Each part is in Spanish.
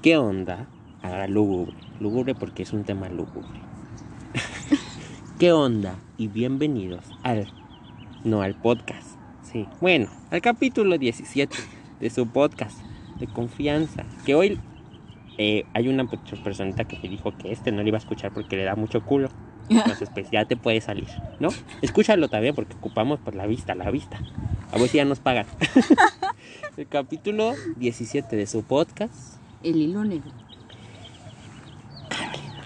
¿Qué onda? Ahora lúgubre. Lúgubre porque es un tema lúgubre. ¿Qué onda? Y bienvenidos al... No, al podcast. Sí. Bueno, al capítulo 17 de su podcast de confianza. Que hoy eh, hay una personita que me dijo que este no le iba a escuchar porque le da mucho culo. Pues ya te puede salir, ¿no? Escúchalo también porque ocupamos por la vista, la vista. A ver si ya nos pagan. El capítulo 17 de su podcast. El hilo negro. Carolina.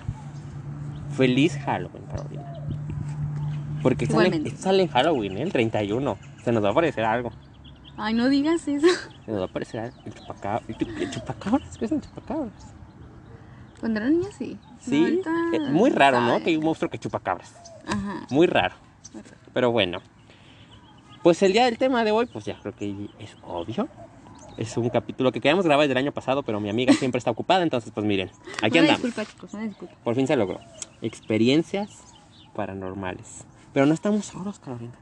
Feliz Halloween, Carolina. Porque sale, sale en Halloween, ¿eh? el 31. Se nos va a aparecer algo. Ay, no digas eso. Se nos va a aparecer algo. El chupacabras. El, chu- el chupacabras. ¿Qué es el chupacabras? Cuando era niña sí. Sí. No, ahorita, Eh, muy raro, ¿no? Que hay un monstruo que chupa cabras. Ajá. Muy raro. Pero bueno. Pues el día del tema de hoy, pues ya creo que es obvio. Es un capítulo que queríamos grabar desde el año pasado, pero mi amiga siempre está ocupada, entonces pues miren, aquí una andamos. disculpa, chicos, una disculpa. Por fin se logró. Experiencias paranormales. Pero no estamos solos, Carolina.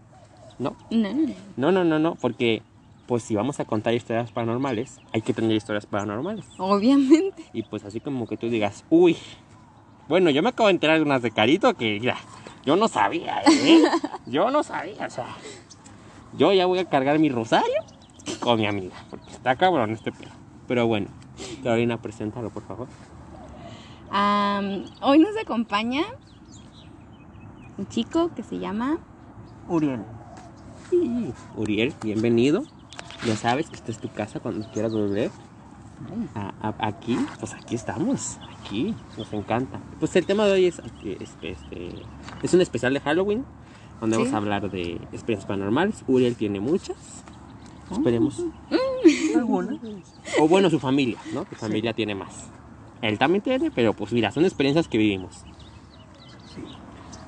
No, No, no, no. no, no, porque pues si vamos a contar historias paranormales, hay que tener historias paranormales. Obviamente. Y pues así como que tú digas, uy, bueno, yo me acabo de enterar de unas de Carito que ya, yo no sabía, ¿eh? Yo no sabía, o sea, yo ya voy a cargar mi rosario con mi amiga, porque está cabrón este pedo. Pero bueno, Carolina, preséntalo, por favor. Hoy nos acompaña un chico que se llama Uriel. Sí. Uriel, bienvenido. Ya sabes que esta es tu casa cuando quieras volver. A- a- aquí, pues aquí estamos, aquí, nos encanta. Pues el tema de hoy es, este, este, es un especial de Halloween, donde Sí. vamos a hablar de experiencias paranormales. Uriel tiene muchas, esperemos. ¿Alguna? O bueno, su familia, ¿no? Su familia tiene más. Él también tiene, pero pues mira, son experiencias que vivimos.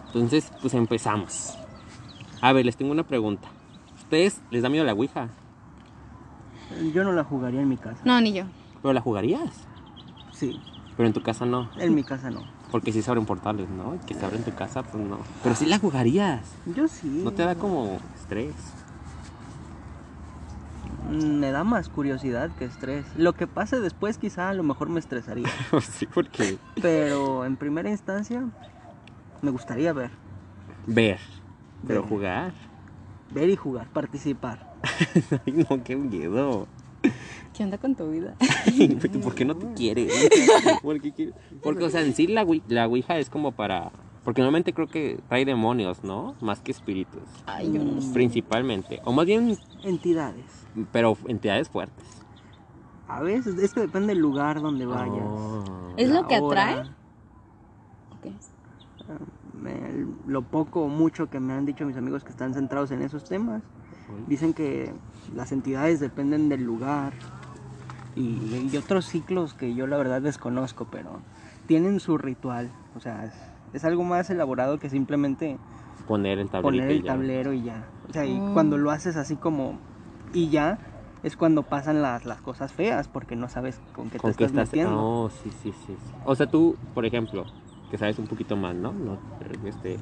Entonces, pues empezamos. A ver, les tengo una pregunta. ¿Ustedes les da miedo la Ouija? Yo no la jugaría en mi casa. No, ni yo. ¿Pero la jugarías? Sí, Pero en tu casa no. en mi casa no. Porque si se abren portales, ¿no? Que se abren en tu casa, pues no. Pero sí la jugarías. Yo sí. No te da como estrés. Mm, Me da más curiosidad que estrés. Lo que pase después quizá a lo mejor me estresaría. sí, porque... Pero en primera instancia me gustaría ver. Ver. Pero Ver. jugar. Ver y jugar, participar. Ay, no, qué miedo. ¿Qué onda con tu vida? ¿Por qué no te quieres? ¿Por qué quieres? Porque, o sea, en sí la, Ouija- la Ouija es como para... Porque normalmente creo que trae demonios, ¿no? Más que espíritus. Ay, yo no sé. Principalmente. O más bien, Entidades. pero entidades fuertes. A veces, es que depende del lugar donde vayas. Oh. ¿Es lo que hora, atrae? Ok. me- lo poco o mucho que me han dicho mis amigos que están centrados en esos temas. Dicen que las entidades dependen del lugar y, y otros ciclos que yo la verdad desconozco, pero tienen su ritual. O sea, es, es algo más elaborado que simplemente Poner el tablero. poner el tablero y ya. O sea, y Mm. cuando lo haces así como y ya, es cuando pasan las, las cosas feas porque no sabes con qué ¿Con te qué estás estás? metiendo. Oh, sí, sí, sí, sí. O sea, tú, por ejemplo, que sabes un poquito más, ¿no? No, este,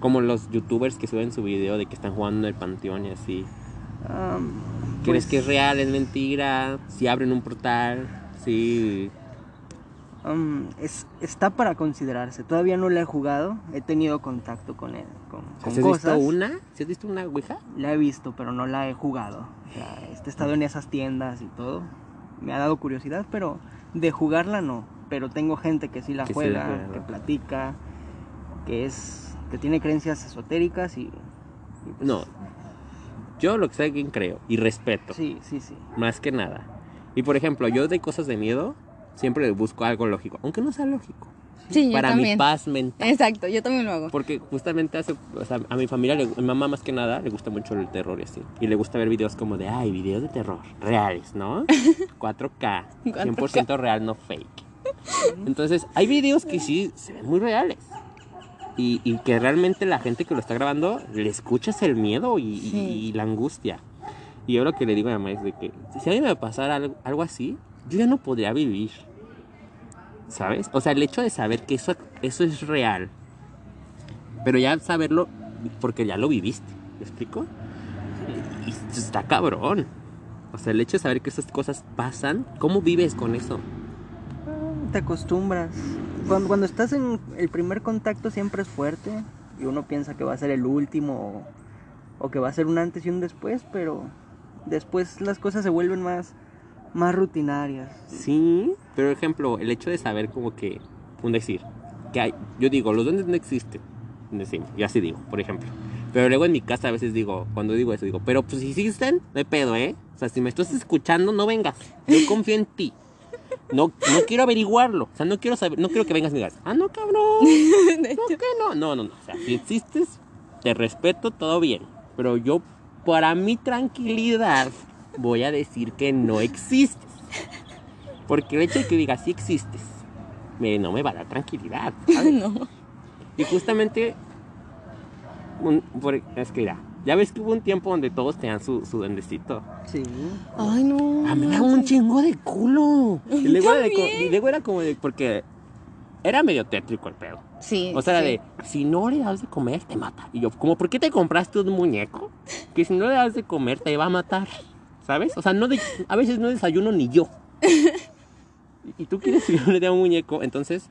como los youtubers que suben su video de que están jugando en el panteón y así. Am, ¿Crees pues, que es real, es mentira? Si abren un portal, sí. am, es, está para considerarse. Todavía no la he jugado, he tenido contacto con él, con, con ¿Has cosas. visto una? ¿Sí has visto una ouija? La he visto, pero no la he jugado. O sea, he estado en esas tiendas y todo. Me ha dado curiosidad, pero de jugarla no. Pero tengo gente que sí la Que sí juega, la juega. que platica, que es que tiene creencias esotéricas y, y pues, No. Yo lo que sé que creo y respeto, Sí, sí, sí. más que nada. Y por ejemplo, yo de cosas de miedo siempre busco algo lógico, aunque no sea lógico. Sí, yo para mi también. paz mental. Exacto, yo también lo hago. Porque justamente hace, o sea, a mi familia, le- mi mamá más que nada, le gusta mucho el terror y así. Y le gusta ver videos como de, ay, videos de terror, reales, ¿no? 4K, 100% real, no fake. Entonces, hay videos que sí se ven muy reales. Y, y que realmente la gente que lo está grabando le escuchas el miedo y, Sí. y la angustia. Y yo lo que le digo a mi mamá es de que si a mí me pasara algo, algo así, yo ya no podría vivir. ¿Sabes? O sea, el hecho de saber que eso, eso es real. Pero ya saberlo porque ya lo viviste. ¿Me explico? Y está cabrón. O sea, el hecho de saber que esas cosas pasan, ¿cómo vives con eso? Te acostumbras. Cuando, cuando estás en el primer contacto siempre es fuerte y uno piensa que va a ser el último o, o que va a ser un antes y un después, pero después las cosas se vuelven más, más rutinarias. Sí, pero ejemplo, el hecho de saber como que, un decir, que hay, yo digo, los duendes no existen, decimos, yo así digo, por ejemplo. Pero luego en mi casa a veces digo, cuando digo eso, digo, pero pues si existen, no hay pedo, ¿eh? O sea, si me estás escuchando, no vengas. Yo confío en ti. No, no quiero averiguarlo. O sea, no quiero saber, no quiero que vengas y me digas, ah, no, cabrón. No, que no. No, no, no. O sea, si existes, te respeto, todo bien. Pero yo, para mi tranquilidad, voy a decir que no existes. Porque el hecho de que digas sí existes, me, no me va a dar tranquilidad. ¿sabes? no. Y justamente, un- por- es que mira, ya ves que hubo un tiempo donde todos tenían su, su duendecito. Sí. Ay, no. A mí me daba un chingo de culo. Y luego, era de y luego era como de, porque era medio tétrico el pedo. Sí. O sea, sí. de, si no le das de comer, te mata. Y yo, como, ¿por qué te compraste un muñeco? Que si no le das de comer, te va a matar. ¿Sabes? O sea, no de- a veces no desayuno ni yo. Y tú quieres que yo le dé un muñeco. Entonces,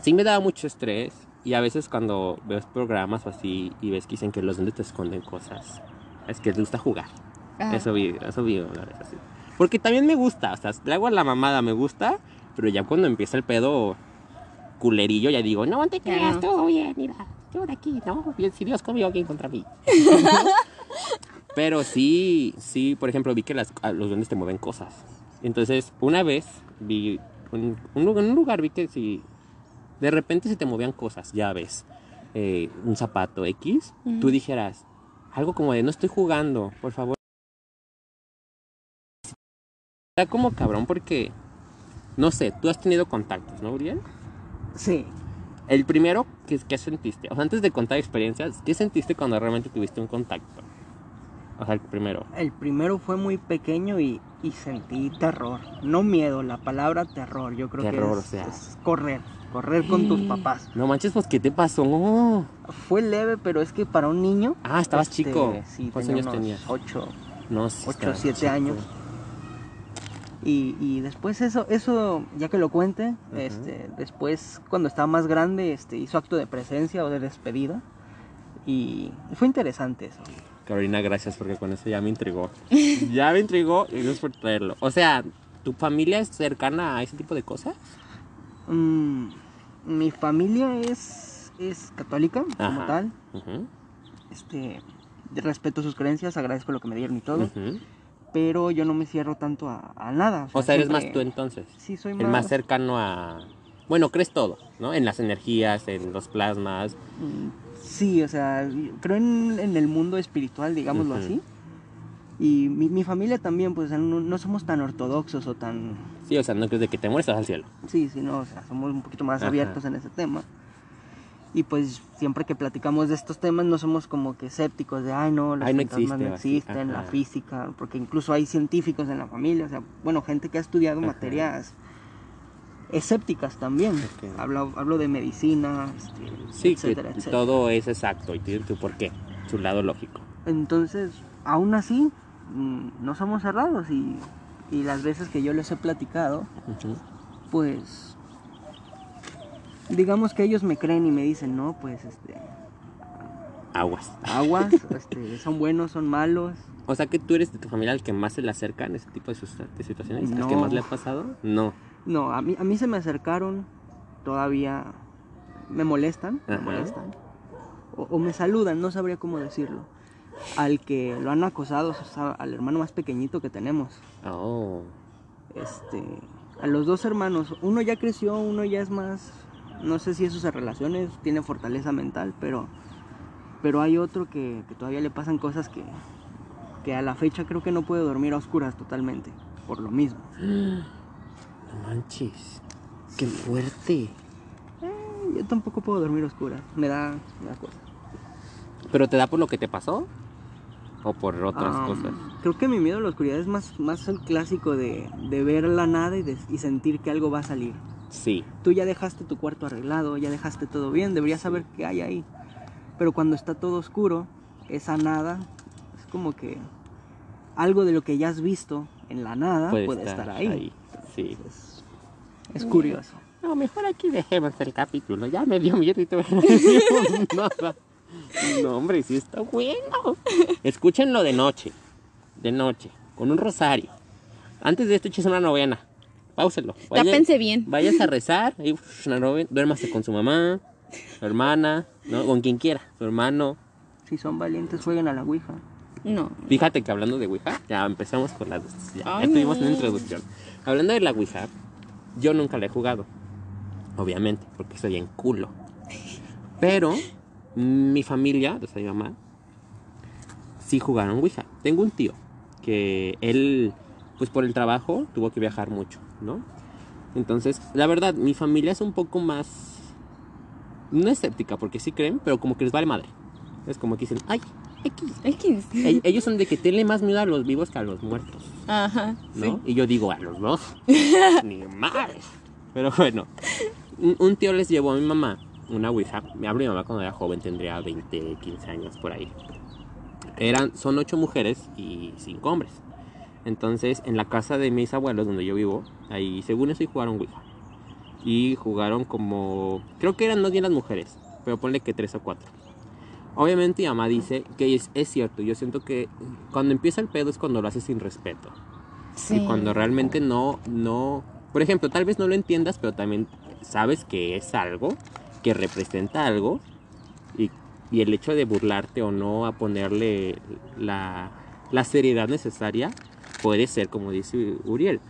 sí me daba mucho estrés. Y a veces cuando ves programas o así y ves que dicen que los duendes te esconden cosas, es que les gusta jugar. Ah, Eso vi, eso vi una vez así. Porque también me gusta, o sea, le hago a la mamada, me gusta, pero ya cuando empieza el pedo culerillo, ya digo, no te creas, no. todo bien, mira, yo de aquí, ¿no? Bien, Si Dios conmigo, ¿quién contra mí? pero sí, sí, por ejemplo, vi que las, los duendes te mueven cosas. Entonces, una vez vi, un, un en un lugar vi que si de repente se te movían cosas, ya ves, eh, un zapato X, tú dijeras, algo como de, no estoy jugando, por favor. Está como cabrón porque, no sé, tú has tenido contactos, ¿no, Uriel? Sí. El primero, ¿qué, qué sentiste? O sea, antes de contar experiencias, ¿qué sentiste cuando realmente tuviste un contacto? O sea, el primero. El primero fue muy pequeño y, y sentí terror. No miedo, la palabra terror. Yo creo Terror, que es, o sea. es correr. Correr con tus papás. No manches, pues, ¿qué te pasó? Fue leve, pero es que para un niño. Ah, estabas este, chico. Sí, ¿Cuántos tenía años tenías? Ocho. No, sí, Ocho, siete chico. años. Y, y después eso, eso, ya que lo cuente, este, después cuando estaba más grande, este, hizo acto de presencia o de despedida. Y fue interesante eso. Carolina, gracias porque con eso ya me intrigó. ya me intrigó y gracias por traerlo. O sea, ¿tu familia es cercana a ese tipo de cosas? Mm, mi familia es, es católica como tal. Ujú, Este, respeto sus creencias, agradezco lo que me dieron y todo. Pero yo no me cierro tanto a, a nada. O sea, eres más tú entonces. Sí, soy El más cercano a... Bueno, crees todo, ¿no? En las energías, en los plasmas. Mm, Sí, o sea, creo en, en el mundo espiritual, digámoslo Ujú. así. Y mi, mi familia también, pues no, no somos tan ortodoxos o tan... Sí, o sea, no crees de que te mueres al cielo. Sí, sí, no, o sea, somos un poquito más Ajá. abiertos en ese tema. Y pues siempre que platicamos de estos temas no somos como que escépticos de, ay no, los Ay, no existe, no existen, la física, porque incluso hay científicos en la familia, o sea, bueno, gente que ha estudiado Ajá. materias escépticas también. Hablo, hablo de medicina, este, Sí, etcétera, que etcétera. todo es exacto y tiene tu porqué, su lado lógico. Entonces, aún así, no somos cerrados y, y las veces que yo les he platicado, pues, digamos que ellos me creen y me dicen, no, pues, este, Aguas. aguas, este, son buenos, son malos. O sea que tú eres de tu familia al que más se le acerca en ese tipo de, de situaciones, al que No. más le ha pasado. No. No, a mí, a mí se me acercaron, todavía me molestan, me molestan. O, o me saludan, no sabría cómo decirlo. Al que lo han acosado, o sea, al hermano más pequeñito que tenemos. Oh. este a los dos hermanos uno ya creció uno ya es más no sé si eso se relaciones tiene fortaleza mental pero pero hay otro que, que todavía le pasan cosas que que a la fecha creo que no puede dormir a oscuras totalmente por lo mismo No manches. Qué fuerte. Eh, yo tampoco puedo dormir a oscuras me da, me da cosa ¿Pero te da por lo que te pasó? ¿O por otras Am, cosas? creo que mi miedo a la oscuridad es más más el clásico de, de ver la nada y, de- y sentir que algo va a salir Sí. tú ya dejaste tu cuarto arreglado, ya dejaste todo bien, deberías saber qué hay ahí. Pero cuando está todo oscuro, esa nada es como que algo de lo que ya has visto en la nada puede, puede, estar, ahí. Sí. Es, es curioso. No, mejor aquí dejemos el capítulo. Ya me dio miedo y todo. nada. No, hombre, sí está bueno. Escúchenlo de noche. De noche. Con un rosario. Antes de esto, eches una novena. Páuselo. Vaya- Tápense bien. Vayas a rezar. y, uf, una novena. Duérmase con su mamá, su hermana, ¿no? con quien quiera. Su hermano. Si son valientes, jueguen a la Ouija. No. Fíjate que hablando de Ouija, ya empezamos con la. Ya, ya tuvimos una introducción. Hablando de la Ouija, yo nunca la he jugado. Obviamente, porque soy en culo. Pero mi familia, o sea, mi mamá, sí jugaron Ouija. Tengo un tío que él, pues por el trabajo, tuvo que viajar mucho, ¿no? Entonces, la verdad, mi familia es un poco más. No escéptica, porque sí creen, pero como que les vale madre. Es como que dicen, ay, X. X. Ell- Ellos son de que tienen más miedo a los vivos que a los muertos, Ajá. ¿no? Y yo digo, a los dos. Ni madres. Pero bueno, un tío les llevó a mi mamá una ouija. Me hablo de mi mamá cuando era joven, tendría 20, 15 años por ahí. Eran, son ocho mujeres y cinco hombres. Entonces, en la casa de mis abuelos, donde yo vivo, ahí, según eso, y jugaron ouija. Y jugaron como, creo que eran más bien las mujeres, pero ponle que tres o cuatro. Obviamente mi mamá dice que es, es cierto, yo siento que cuando empieza el pedo es cuando lo haces sin respeto. Sí. Y cuando realmente no, no, por ejemplo, tal vez no lo entiendas, pero también sabes que es algo, que representa algo, y, y el hecho de burlarte o no a ponerle la, la seriedad necesaria puede ser, como dice Uriel.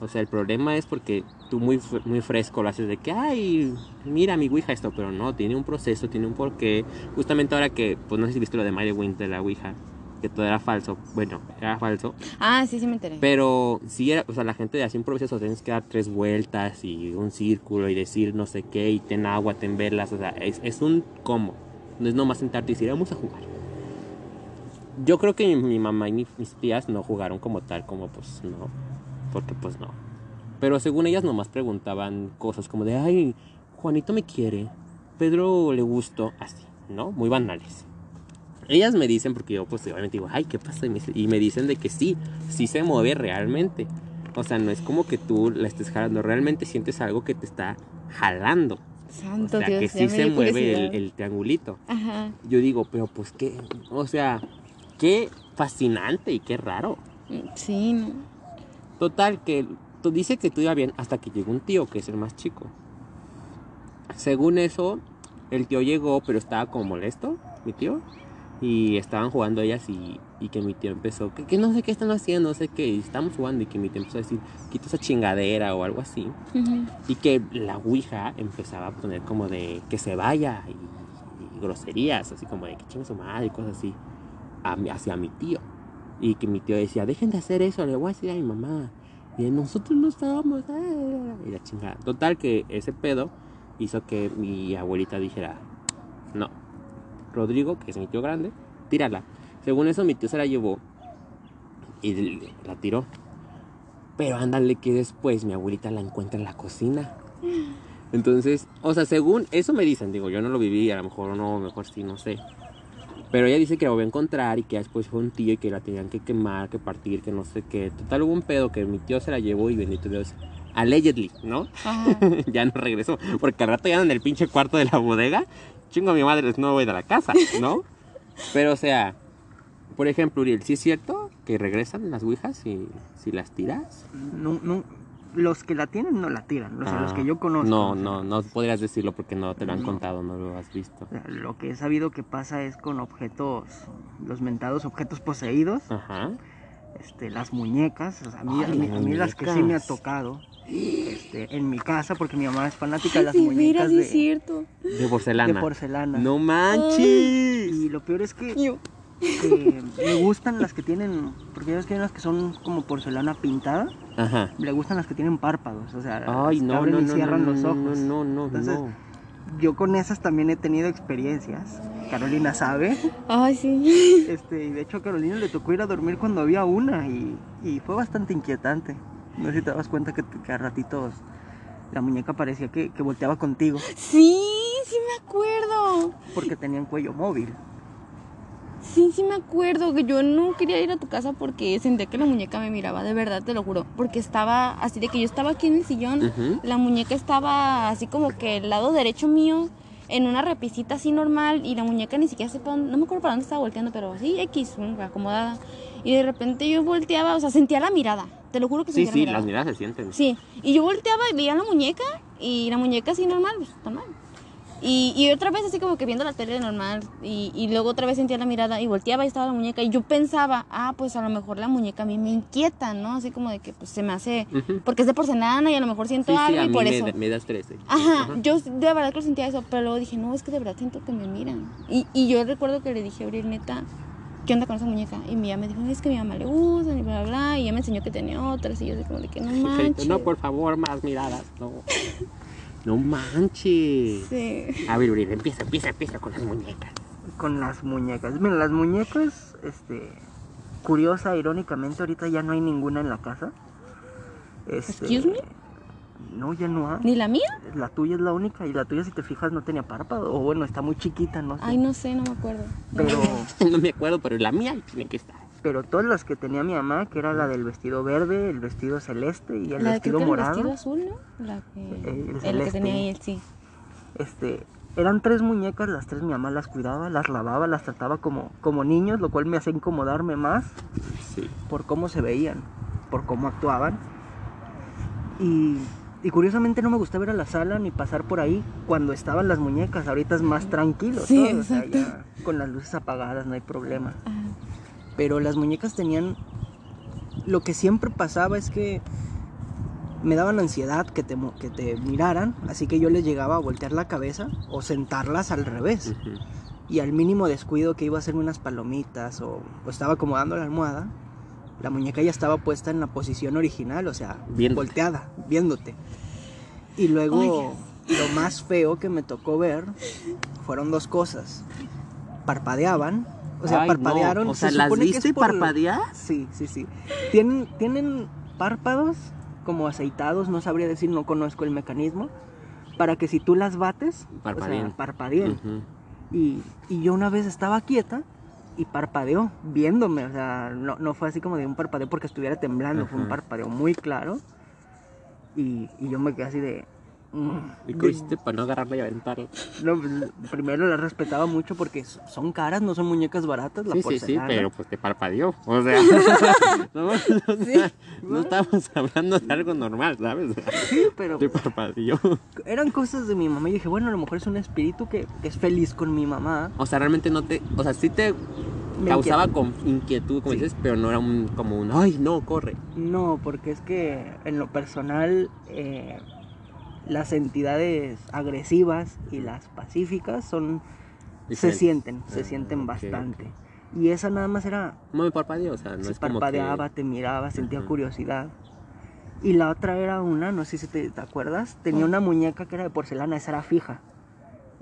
O sea, el problema es porque tú muy, muy fresco lo haces de que, ay, mira mi Ouija esto, pero no, tiene un proceso, tiene un porqué. Justamente ahora que, pues no sé si viste lo de Mary Wint de la Ouija, que todo era falso. Bueno, era falso. Ah, sí, sí me enteré. Pero si era, o sea, la gente de un proceso tienes que dar tres vueltas y un círculo y decir no sé qué y ten agua, ten velas, o sea, es, es un cómo. No es nomás sentarte y decir vamos a jugar. Yo creo que mi, mamá y mi- mis tías no jugaron como tal, como pues no, porque pues no. Pero según ellas nomás preguntaban cosas como de, ay, Juanito me quiere, Pedro le gustó, así, ¿no? Muy banales. Ellas me dicen, porque yo pues obviamente digo, ay, ¿qué pasa? Y me, y me dicen de que sí, sí se mueve realmente. O sea, no es como que tú la estés jalando, realmente sientes algo que te está jalando. O Santo sea, Dios, que sí se mueve el, el triangulito. Ajá. Yo digo, pero pues qué, o sea, qué fascinante y qué raro. Sí, no. Total, que tú dice que todo iba bien hasta que llegó un tío, que es el más chico. Según eso, el tío llegó, pero estaba como molesto, mi tío. Y estaban jugando ellas y, y que mi tío empezó, que, que no sé qué están haciendo, no sé qué. Y estamos jugando y que mi tío empezó a decir, quita esa chingadera o algo así. Ujú. Y que la Ouija empezaba a poner como de que se vaya y, y groserías, así como de que chingue su madre y cosas así, a hacia mi tío. Y que mi tío decía, dejen de hacer eso, le voy a decir a mi mamá. Y nosotros no estábamos. ah", Y la chingada. Total que ese pedo hizo que mi abuelita dijera, Rodrigo, que es mi tío grande, tírala. Según eso mi tío se la llevó y la tiró. Pero ándale que después mi abuelita la encuentra en la cocina. Entonces, o sea, según eso me dicen, digo, yo no lo viví, a lo mejor no, mejor sí, no sé. Pero ella dice que la volvió a encontrar y que después fue un tío y que la tenían que quemar, que partir, que no sé qué. Total hubo un pedo que mi tío se la llevó y bendito Dios. Allegedly, ¿no? Ya no regresó. Porque al rato ya en el pinche cuarto de la bodega. Chingo a mi madre, no voy de la casa, ¿no? Pero o sea, por ejemplo, Uriel, ¿sí es cierto que regresan las ouijas si, si las tiras? No, no, los que la tienen no la tiran, o sea, los Ah, que yo conozco. No, no, no podrías decirlo porque no te lo han No. contado, no lo has visto. Lo que he sabido que pasa es con objetos, los mentados objetos poseídos, Ajá. Este, las muñecas, o sea, a mí, Ay, a mí- las a mí las que sí me ha tocado, este, en mi casa, porque mi mamá es fanática de las muñecas veras, sí de, es cierto. De porcelana. de porcelana. No manches. Y lo peor es que, que me gustan las que tienen, porque ya ves que hay unas que son como porcelana pintada, Ajá. me gustan las que tienen párpados, o sea, Ay, las que no, abren no, y no, cierran no, los ojos. no, no, no, Entonces, no. Yo con esas también he tenido experiencias. Carolina sabe. Ay, sí. Este, y de hecho a Carolina le tocó ir a dormir cuando había una y, y fue bastante inquietante. No sé si te das cuenta que, que a ratitos la muñeca parecía que, que volteaba contigo Sí, sí me acuerdo. porque tenían cuello móvil. Sí, sí me acuerdo que yo no quería ir a tu casa porque sentía que la muñeca me miraba, de verdad, te lo juro. Porque estaba así de que yo estaba aquí en el sillón, la muñeca estaba así como que el lado derecho mío, en una repisita así normal, y la muñeca ni siquiera sepa, no me acuerdo para dónde estaba volteando, pero así X, acomodada. Y de repente yo volteaba, o sea, sentía la mirada, te lo juro que sentía sí, la las mirada. miradas se sienten. Sí, y yo volteaba y veía la muñeca y la muñeca así normal, pues normal. Y, y otra vez así como que viendo la tele normal y, y luego otra vez sentía la mirada y volteaba y estaba la muñeca y yo pensaba, ah, pues a lo mejor la muñeca a mí me inquieta, ¿no? Así como de que pues se me hace, porque es de porcelana y a lo mejor siento Sí, sí, algo a y mí por me, eso. da- me da estrés. eh. Ajá, yo de verdad que lo sentía eso, pero luego dije, no, es que de verdad siento que me miran. Y, y yo recuerdo que le dije a Abril, neta, ¿qué onda con esa muñeca? Y mi mamá me dijo, es que a mi mamá le gustan y bla, bla, bla. Y ella me enseñó que tenía otras y yo así como de que no manches. No, por favor, más miradas. No, no manches. Sí. A ver, Uriel, empieza, empieza, empieza con las muñecas. Con las muñecas. Mira, las muñecas, este, curiosa, irónicamente, ahorita ya no hay ninguna en la casa. Este, Excuse me? No, ya no hay. ¿Ni la mía? La tuya es la única y la tuya, si te fijas, no tenía párpado. O bueno, está muy chiquita, no sé. Ay, no sé, no me acuerdo. Pero, No me acuerdo, pero la mía tiene que estar. Pero todas las que tenía mi mamá, que era la del vestido verde, el vestido celeste y el la vestido que el morado, vestido azul, ¿no? La que, Eh, el el que tenía ahí, el sí. este, eran tres muñecas, las tres mi mamá las cuidaba, las lavaba, las trataba como, como niños, lo cual me hacía incomodarme más Sí. por cómo se veían, por cómo actuaban. Y, y curiosamente no me gustaba ir a la sala ni pasar por ahí cuando estaban las muñecas. Ahorita es más tranquilo, Sí, todo, o sea, exacto. ya con las luces apagadas no hay problema. Ajá. Pero las muñecas tenían... Lo que siempre pasaba es que me daban ansiedad que te, que te miraran, así que yo les llegaba a voltear la cabeza o sentarlas al revés. Y al mínimo descuido que iba a hacerme unas palomitas o, o estaba acomodando la almohada, la muñeca ya estaba puesta en la posición original, o sea, Viéndote. volteada, viéndote. Y luego lo más feo que me tocó ver fueron dos cosas. Parpadeaban, o sea, Ay, no. parpadearon. O sea, se ¿las viste por- parpadear? Sí, sí, sí. Tienen, tienen párpados como aceitados, no sabría decir, no conozco el mecanismo, para que si tú las bates, o Parpadeen. sea, parpadeen. Y, y yo una vez estaba quieta y parpadeó, viéndome. O sea, no, no fue así como de un parpadeo porque estuviera temblando, fue un parpadeo muy claro. Y, y yo me quedé así de. Mm, ¿Y qué hiciste para no agarrarla y aventarla? no, pues, primero la respetaba mucho porque son caras, no son muñecas baratas. La Sí, sí, sí, pero pues te parpadeó. O sea, no, o sea, no estamos hablando de algo normal, ¿sabes? Sí, pero Te parpadeó. eran cosas de mi mamá. Y dije, bueno, a lo mejor es un espíritu que, que es feliz con mi mamá. O sea, realmente no te. O sea, sí te Me causaba inquieta. con inquietud, como Sí. dices, pero no era un, como un. ¡Ay, no, corre! No, porque es que en lo personal eh, las entidades agresivas y las pacíficas son se sienten, se Ah, sienten ok, bastante. Y esa nada más era ¿Cómo me parpadeó? O sea, no se es como parpadeaba, que... te miraba, sentía Ajá. curiosidad. Y la otra era una, no sé si te, te acuerdas, tenía una muñeca que era de porcelana, esa era fija.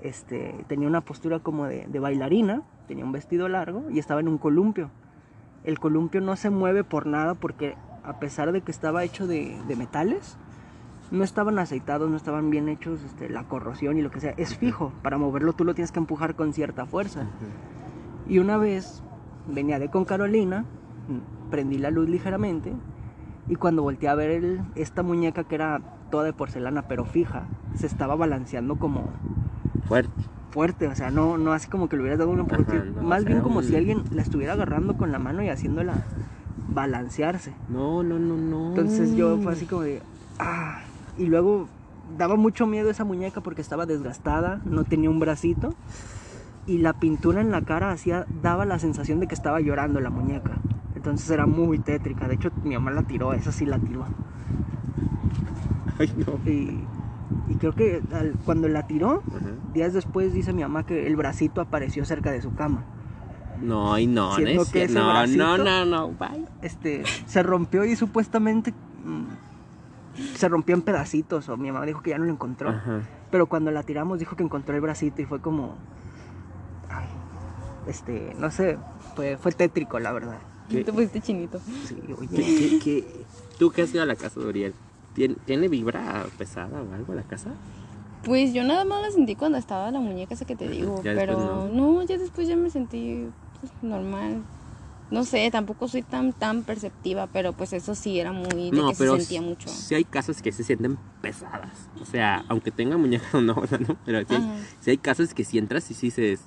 Este, tenía una postura como de, de bailarina, tenía un vestido largo y estaba en un columpio. El columpio no se mueve por nada porque a pesar de que estaba hecho de, de metales, no estaban aceitados, no estaban bien hechos, este, la corrosión y lo que sea, es fijo. Para moverlo tú lo tienes que empujar con cierta fuerza. Y una vez venía de con Carolina, prendí la luz ligeramente y cuando volteé a ver el- esta muñeca que era toda de porcelana pero fija, se estaba balanceando como Fuerte. fuerte, o sea, no, no así como que le hubieras dado un empujón, no, más bien como un- si alguien la estuviera agarrando con la mano y haciéndola balancearse. No, no, no, no. Entonces yo fue así como de, ah, y luego daba mucho miedo esa muñeca porque estaba desgastada, no tenía un bracito y la pintura en la cara hacía, daba la sensación de que estaba llorando la muñeca. Entonces era muy tétrica, de hecho mi mamá la tiró, esa sí la tiró. Ay, no. Y, y creo que al- cuando la tiró, Ajá. días después dice mi mamá que el bracito apareció cerca de su cama. No, y no, no, no, no, no, bye. este, se rompió y supuestamente mm, se rompió en pedacitos o mi mamá dijo que ya no lo encontró. Ajá. Pero cuando la tiramos dijo que encontró el bracito y fue como, ay, este, no sé, fue, fue tétrico la verdad. ¿Qué? Te pusiste chinito. Sí, ¿Qué, oye, qué, qué? ¿Tú qué has ido a la casa de Uriel? ¿Tiene, ¿Tiene vibra pesada o algo la casa? Pues yo nada más la sentí cuando estaba la muñeca esa que te digo. Ya pero no. ya después ya me sentí pues normal. No sé, tampoco soy tan tan perceptiva, pero pues eso sí era muy de No, que pero se sentía mucho. sí hay casas que se sienten pesadas. O sea, aunque tenga muñecas o no, o sea, ¿no? Pero sí, hay- Ajá. sí hay casas que si entras y sí dices,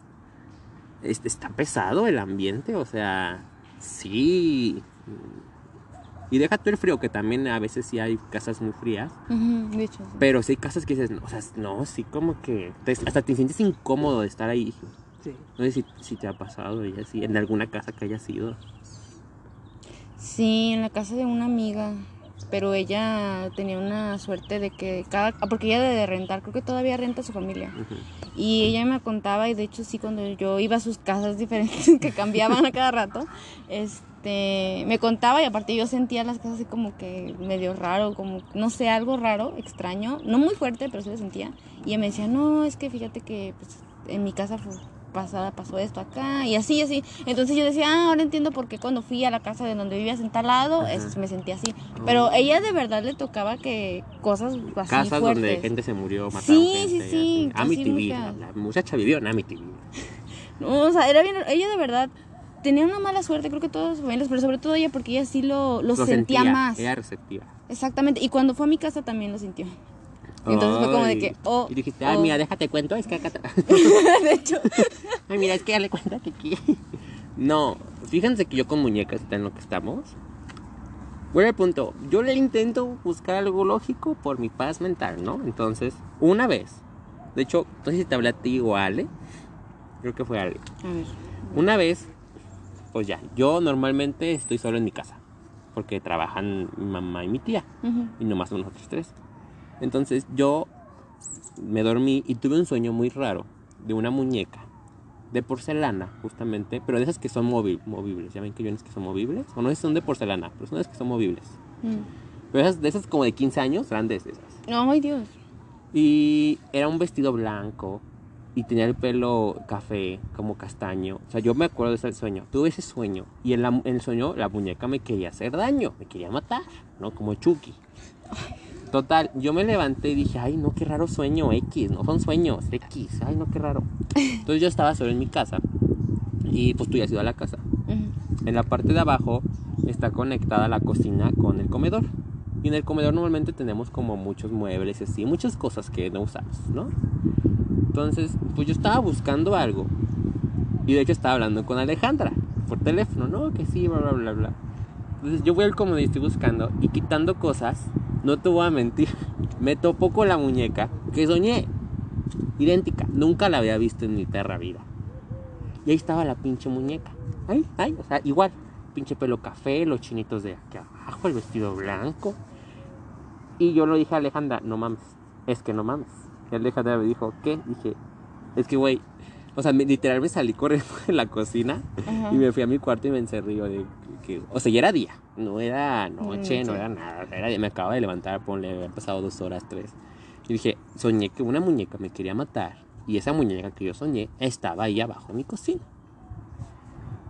"Este, está pesado el ambiente, o sea, sí. Y deja tú el frío, que también a veces sí hay casas muy frías. Ujú, de hecho, sí. Pero sí hay casas que dices, o sea, no, sí como que te- hasta te sientes incómodo de estar ahí. Sí. No sé si, si te ha pasado y así, en alguna casa que hayas ido. Sí, en la casa de una amiga, pero ella tenía una suerte de que cada, ah, porque ella de rentar, creo que todavía renta a su familia. Y ella me contaba, y de hecho sí, cuando yo iba a sus casas diferentes que cambiaban a cada rato, este, me contaba y aparte yo sentía las casas así como que medio raro, como, no sé, algo raro, extraño, no muy fuerte, pero sí lo sentía. Y ella me decía, no, es que fíjate que pues, en mi casa fue pasada pasó esto acá y así así entonces yo decía ah, ahora entiendo por qué cuando fui a la casa de donde vivías en tal lado es- me sentía así pero ella de verdad le tocaba que cosas así Casas fuertes donde gente se murió, mataron Sí, sí, gente. sí, así. Amityville, la, la muchacha vivió en Amityville. No, o sea, era bien, ella de verdad tenía una mala suerte, creo que todos sus familias, pero sobre todo ella porque ella sí lo, lo, sentía, más. Era receptiva. Exactamente, y cuando fue a mi casa también lo sintió. Entonces fue como de que, oh, Y dijiste, ay, oh. mira, déjate cuento, es que acá... de hecho, ay, mira, es que dale cuenta que aquí... No, fíjense que yo con muñecas está en lo que estamos. Bueno, el punto, yo le intento buscar algo lógico por mi paz mental, ¿no? Entonces, una vez, de hecho, no sé si te hablé a ti o a Ale, creo que fue Ale. a ver, Una vez, pues ya, yo normalmente estoy solo en mi casa, porque trabajan mi mamá y mi tía, ujú, y nomás nosotros tres. Entonces yo me dormí y tuve un sueño muy raro de una muñeca de porcelana, justamente, pero de esas que son móvil, movibles. Ya ven que hay unas que son movibles, o no sé si son de porcelana, pero son esas que son movibles. mm. Pero esas, de esas como de 15 años, grandes esas. ay Dios, Y era un vestido blanco y tenía el pelo café, como castaño. O sea, yo me acuerdo de ese sueño. Tuve ese sueño. Y en, la- en el sueño la muñeca me quería hacer daño, me quería matar, ¿no? Como Chucky. Total, yo me levanté y dije, ay, no, qué raro sueño X, no son sueños X, ay, no, qué raro. Entonces yo estaba solo en mi casa y pues tú ya has ido a la casa. Ujú, En la parte de abajo está conectada la cocina con el comedor. Y en el comedor normalmente tenemos como muchos muebles y así, muchas cosas que no usamos, ¿no? Entonces, pues yo estaba buscando algo. Y de hecho estaba hablando con Alejandra por teléfono, ¿no? Que sí, bla, bla, bla, bla. Entonces yo voy al comedor y estoy buscando y quitando cosas, no te voy a mentir, me topo con la muñeca que soñé. Idéntica, nunca la había visto en mi perra vida. Y ahí estaba la pinche muñeca. Ahí, ahí, o sea, igual. Pinche pelo café, los chinitos de aquí abajo, el vestido blanco. Y yo lo dije a Alejandra, no mames, es que no mames. Y Alejandra me dijo, ¿qué? Dije, es que, güey, o sea, me- literal me salí corriendo de la cocina ajá. y me fui a mi cuarto y me encerré. yo de que, o sea, ya era día, no era noche, no Noche. era nada. Era día. Me acababa de levantar, ponle, había pasado dos horas, tres. Y dije, soñé que una muñeca me quería matar. Y esa muñeca que yo soñé estaba ahí abajo en mi cocina.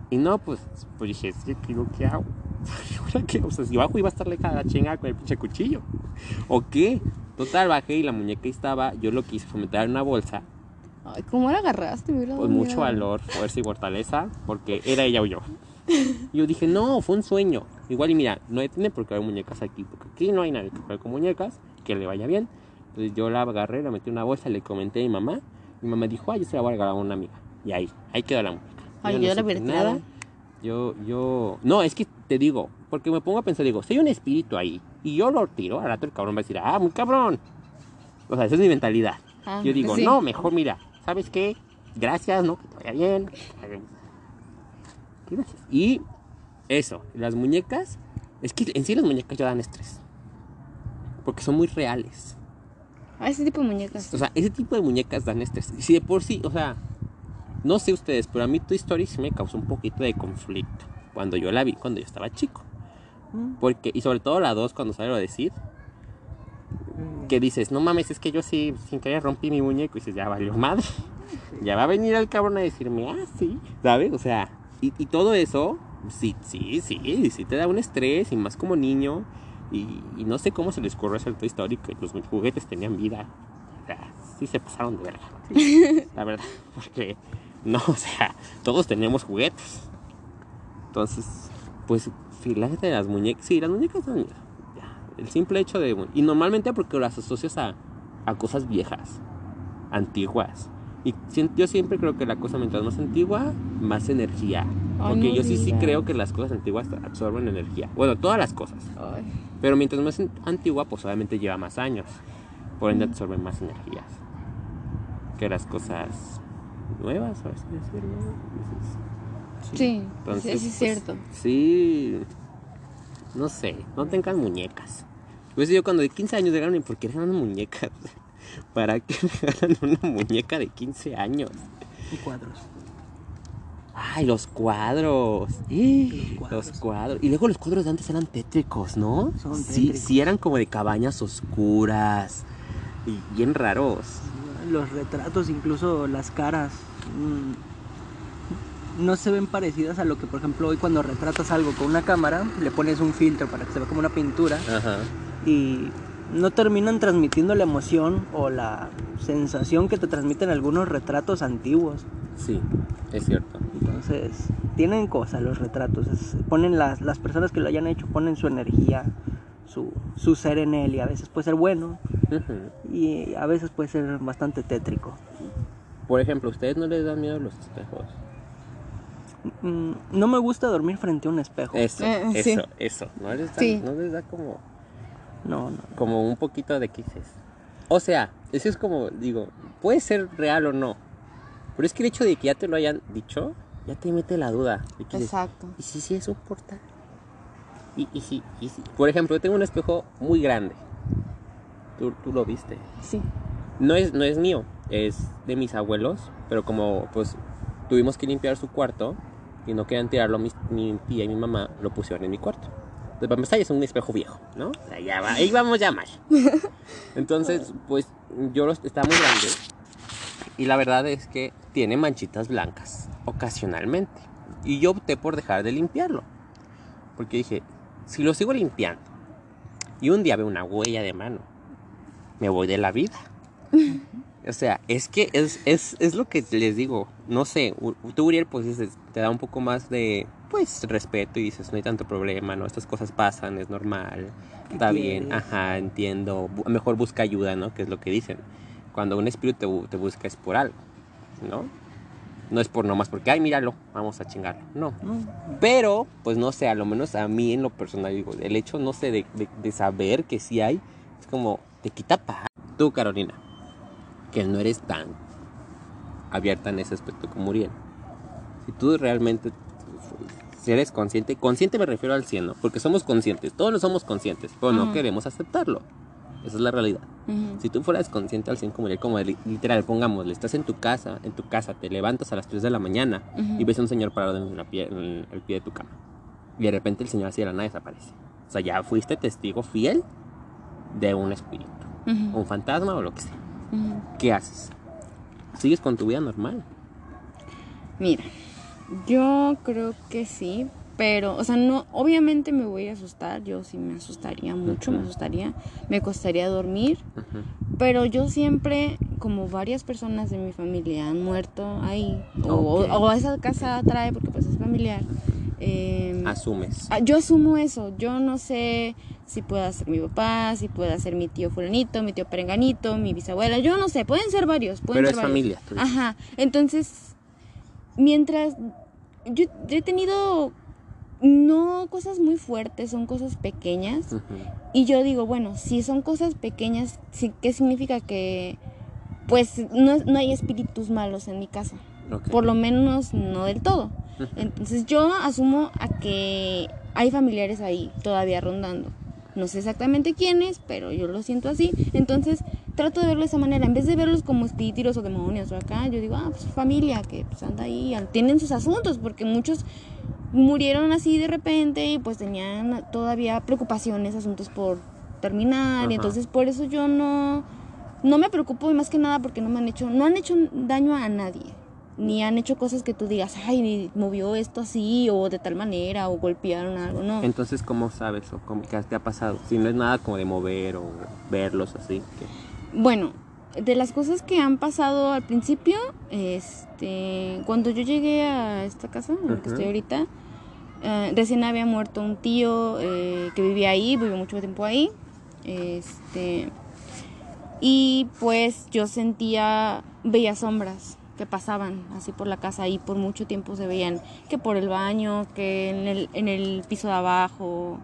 Y no, pues, pues dije, que, ¿qué, ¿qué hago? ¿Ahora qué? O sea, si bajo iba a estar lejana la chingada con el pinche cuchillo. ¿O qué? Total, bajé y la muñeca estaba. Yo lo que hice fue meter en una bolsa. Ay, ¿cómo la agarraste? Hubiera Pues dado mucho valor, fuerza y fortaleza. Porque era ella o yo. Y yo dije, no, fue un sueño. Igual y mira, no tiene por qué haber muñecas aquí. Porque aquí no hay nadie que juegue con muñecas. Que le vaya bien. Entonces yo la agarré, la metí en una bolsa, le comenté a mi mamá. Mi mamá dijo, ay, yo se la voy a regalar a una amiga. Y ahí, ahí quedó la muñeca. Ay, no yo la supe hubiera tirado. Yo, yo, no, es que te digo, porque me pongo a pensar, digo, si hay un espíritu ahí y yo lo tiro, al rato el cabrón va a decir, ah, muy cabrón. O sea, esa es mi mentalidad. Ah, yo digo, sí. no, mejor mira, ¿sabes qué? Gracias, ¿no? Que te vaya bien. Gracias. Y eso, las muñecas, es que en sí las muñecas ya dan estrés. Porque son muy reales. Ah, ese tipo de muñecas. O sea, ese tipo de muñecas dan estrés. Y si de por sí, o sea, no sé ustedes, pero a mí tu historia sí me causó un poquito de conflicto cuando yo la vi, cuando yo estaba chico. Porque, y sobre todo la dos cuando sale a decir, mm. que dices, no mames, es que yo sí, sin querer rompí mi muñeco. Y dices, ya valió madre. Ya va a venir el cabrón a decirme, ah, sí, ¿sabes? O sea, y, y todo eso, sí, sí, sí, sí te da un estrés, y más como niño. Y, y no sé cómo se les ocurre hacer historia que los juguetes tenían vida. O sea, sí se pasaron de verga. La verdad, porque No, o sea, todos tenemos juguetes. Entonces, pues, fíjate las muñecas. Sí, las muñecas son. el simple hecho de. Y normalmente porque las asocias a, a cosas viejas, antiguas. Y yo siempre creo que la cosa mientras más antigua, más energía. Ay, Porque no yo sí, sí creo que las cosas antiguas absorben energía. Bueno, todas las cosas. Ay. Pero mientras más an- antigua, pues obviamente lleva más años. Por ende absorben más energías. Que las cosas nuevas, por así decirlo. Entonces, Sí, entonces, sí, sí es pues, cierto. Sí. No sé, no tengan muñecas. Pues yo cuando de 15 años llegaron y por qué regalan muñecas. ¿Para qué regalan una muñeca de 15 años? Y cuadros. Ay, los cuadros. Los cuadros. Los cuadros. Y luego los cuadros de antes eran tétricos, ¿no? Son sí, tétricos. sí, eran como de cabañas oscuras. Y bien raros. Los retratos, incluso las caras, mm, no se ven parecidas a lo que, por ejemplo, hoy cuando retratas algo con una cámara, le pones un filtro para que se vea como una pintura Ajá. y no terminan transmitiendo la emoción o la sensación que te transmiten algunos retratos antiguos. Sí, es cierto. Entonces, tienen cosas los retratos. es- ponen las, las personas que lo hayan hecho, ponen su energía, su, su ser en él y a veces puede ser bueno y a veces puede ser bastante tétrico. Por ejemplo, ¿a ustedes no les dan miedo los espejos? Mm, no me gusta dormir frente a un espejo. Eso, Eh, eso, sí. eso. ¿No les da, Sí. no les da como, No, no. como un poquito de quises? O sea, eso es como, digo, puede ser real o no. Pero es que el hecho de que ya te lo hayan dicho, ya te mete la duda. de que dices, Exacto. ¿Y si sí es un portal? Y, y si, y si- Por ejemplo, yo tengo un espejo muy grande. Tú, tú lo viste. Sí. No es, no es mío, es de mis abuelos, pero como pues tuvimos que limpiar su cuarto y no querían tirarlo mis- mi tía y mi mamá, lo pusieron en mi cuarto. Entonces, para empezar, es un espejo viejo, ¿no? O sea, ya va, ahí vamos ya mal. Entonces, pues yo los, está muy grande y la verdad es que tiene manchitas blancas ocasionalmente. Y yo opté por dejar de limpiarlo. Porque dije, si lo sigo limpiando y un día veo una huella de mano, me voy de la vida. O sea, es que es, es, es lo que les digo. No sé, tú, Uriel, pues dices, te da un poco más de, pues, respeto y dices, no hay tanto problema, ¿no? Estas cosas pasan, es normal, está bien, quieres? ajá, entiendo. Mejor busca ayuda, ¿no? Que es lo que dicen. Cuando un espíritu te, te busca es por algo, ¿no? No es por nomás porque, ay, míralo, vamos a chingarlo. No. No. Pero, pues no sé, a lo menos a mí en lo personal, digo, el hecho, no sé, de, de- de saber que sí hay, es como, te quita paz. Tú, Carolina, que no eres tan abierta en ese aspecto como Uriel. Si tú realmente si eres consciente, consciente me refiero al 100, ¿no? Porque somos conscientes, todos lo somos conscientes, pero no queremos aceptarlo. Esa es la realidad. Ujú. Si tú fueras consciente al 100 como como li- literal, pongámosle, estás en tu casa, en tu casa, te levantas a las 3 de la mañana y ves a un señor parado en, la pie, en el pie de tu cama. Y de repente el señor así de la nada desaparece. O sea, ya fuiste testigo fiel de un espíritu, un fantasma o lo que sea. ¿Qué haces? ¿Sigues con tu vida normal? Mira, yo creo que sí, pero, o sea, no, obviamente me voy a asustar, yo sí me asustaría mucho, me asustaría, me costaría dormir, pero yo siempre, como varias personas de mi familia han muerto ahí, o, esa casa atrae porque pues es familiar, eh, Asumes. Ah, Yo asumo eso. Yo no sé si pueda ser mi papá, si pueda ser mi tío fulanito, mi tío perenganito, mi bisabuela. Yo no sé. Pueden ser varios. Pueden Pero ser es varios. familia. tú dices. Ajá. Entonces, mientras yo, yo he tenido no cosas muy fuertes, son cosas pequeñas. Y yo digo, bueno, si son cosas pequeñas, ¿qué significa que pues no, no hay espíritus malos en mi casa? Por lo menos no del todo. Entonces yo asumo a que hay familiares ahí todavía rondando. No sé exactamente quiénes, pero yo lo siento así. Entonces trato de verlo de esa manera. En vez de verlos como espíritus o demonios o acá, yo digo, ah, pues familia que pues, anda ahí, tienen sus asuntos, porque muchos murieron así de repente y pues tenían todavía preocupaciones, asuntos por terminar. Ajá. Y entonces por eso yo no, no me preocupo y más que nada porque no me han hecho, no han hecho daño a nadie. Ni han hecho cosas que tú digas, ay, movió esto así, o de tal manera, o golpearon algo, no. Entonces, ¿cómo sabes o cómo, qué te ha pasado? Si no es nada como de mover o verlos así. que- Bueno, de las cosas que han pasado al principio, este, cuando yo llegué a esta casa en la que estoy ahorita, eh, recién había muerto un tío eh, que vivía ahí, vivió mucho tiempo ahí, este, y pues yo sentía, veía sombras que pasaban así por la casa y por mucho tiempo se veían que por el baño, que en el, en el piso de abajo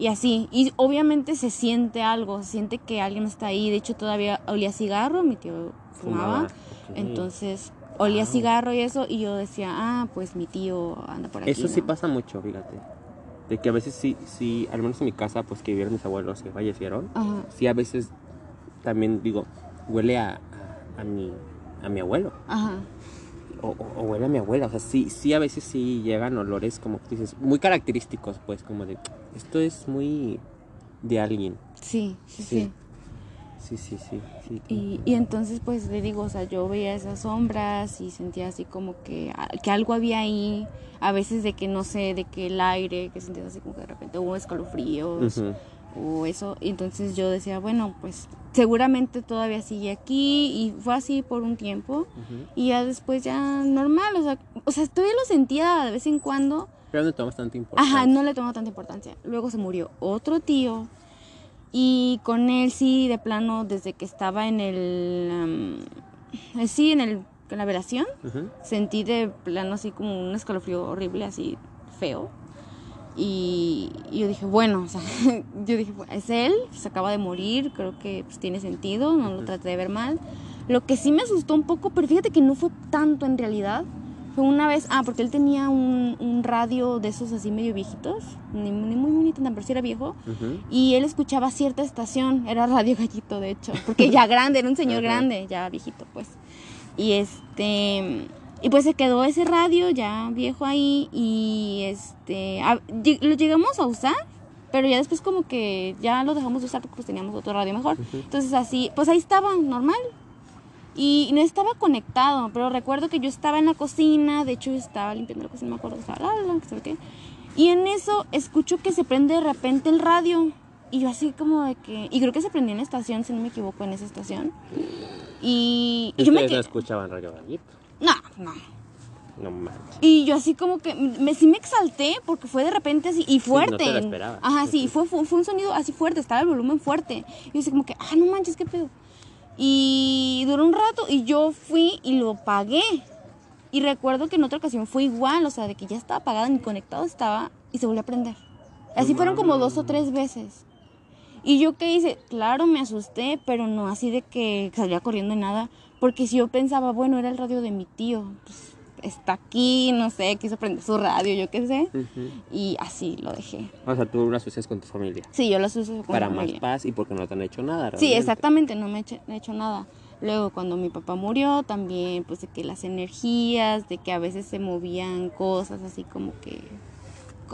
y así. Y obviamente se siente algo, se siente que alguien está ahí. De hecho todavía olía cigarro, mi tío fumaba. Entonces olía Wow. cigarro y eso y yo decía, ah, pues mi tío anda por aquí. Eso sí ¿no? pasa mucho, fíjate. De que a veces sí, sí, al menos en mi casa, pues que vivieron mis abuelos que fallecieron, Ajá, sí a veces también digo, huele a, a, a mi, a mi abuelo. ajá. O, o- huele a mi abuela. O sea, sí, sí a veces sí llegan olores como que dices, muy característicos, pues, como de, esto es muy de alguien. Sí, sí, Sí. sí. Sí, sí, sí. sí. Y, y entonces pues le digo, o sea, yo veía esas sombras y sentía así como que, a- que algo había ahí, a veces de que no sé, de que el aire, que sentías así como que de repente hubo escalofríos Ujú. O eso, y entonces yo decía, bueno, pues seguramente todavía sigue aquí y fue así por un tiempo y ya después ya normal, o sea, o sea, todavía lo sentía de vez en cuando, Pero no tomas tanta importancia. Ajá, no le tomó tanta importancia. Luego se murió otro tío y con él sí, de plano, desde que estaba en el... um, eh, sí, en, el, en la velación, sentí de plano así como un escalofrío horrible, así feo. Y, y yo dije, bueno, o sea, yo dije, "Bueno, es él, se acaba de morir, creo que pues, tiene sentido, no lo traté de ver mal. Lo que sí me asustó un poco, pero fíjate que no fue tanto en realidad. Fue una vez, ah, porque él tenía un, un radio de esos así medio viejitos, ni, ni muy bonito, pero sí era viejo. Ujú. Y él escuchaba cierta estación, era Radio Gallito, de hecho, porque ya grande, era un señor grande, ya viejito, pues. Y este, y pues se quedó ese radio ya viejo ahí y este, a- lo llegamos a usar, pero ya después como que ya lo dejamos de usar porque pues teníamos otro radio mejor. Entonces así, pues ahí estaba, normal. Y no estaba conectado, pero recuerdo que yo estaba en la cocina, de hecho estaba limpiando la cocina, me acuerdo estaba, la, la, la, qué. Y en eso escucho que se prende de repente el radio. Y yo así como de que... Y creo que se prendió en la estación, si no me equivoco, en esa estación. Y, y yo me Ustedes no escuchaban Radio Gallito. No, no. No manches. Y yo así como que... Me, sí me exalté porque fue de repente así y no fuerte. te lo esperabas. Ajá, sí, fue, fue, fue un sonido así fuerte, estaba el volumen fuerte. Y yo así como que, ah, no manches, qué pedo. Y duró un rato y yo fui y lo pagué. Y recuerdo que en otra ocasión fue igual, o sea, de que ya estaba apagada, ni conectado estaba y se volvió a prender. Así fueron como dos o tres veces. Y yo qué hice, claro, me asusté, pero no así de que salía corriendo ni nada, porque si yo pensaba, bueno, era el radio de mi tío, pues está aquí, no sé, quiso prender su radio, yo qué sé, Ujú. y así lo dejé. O sea, tú lo asocias con tu familia. Sí, yo lo uso con Para mi más familia. paz y porque no te han hecho nada. Sí, realmente. exactamente, no me he hecho, he hecho nada. Luego cuando mi papá murió, también pues de que las energías, de que a veces se movían cosas así como que...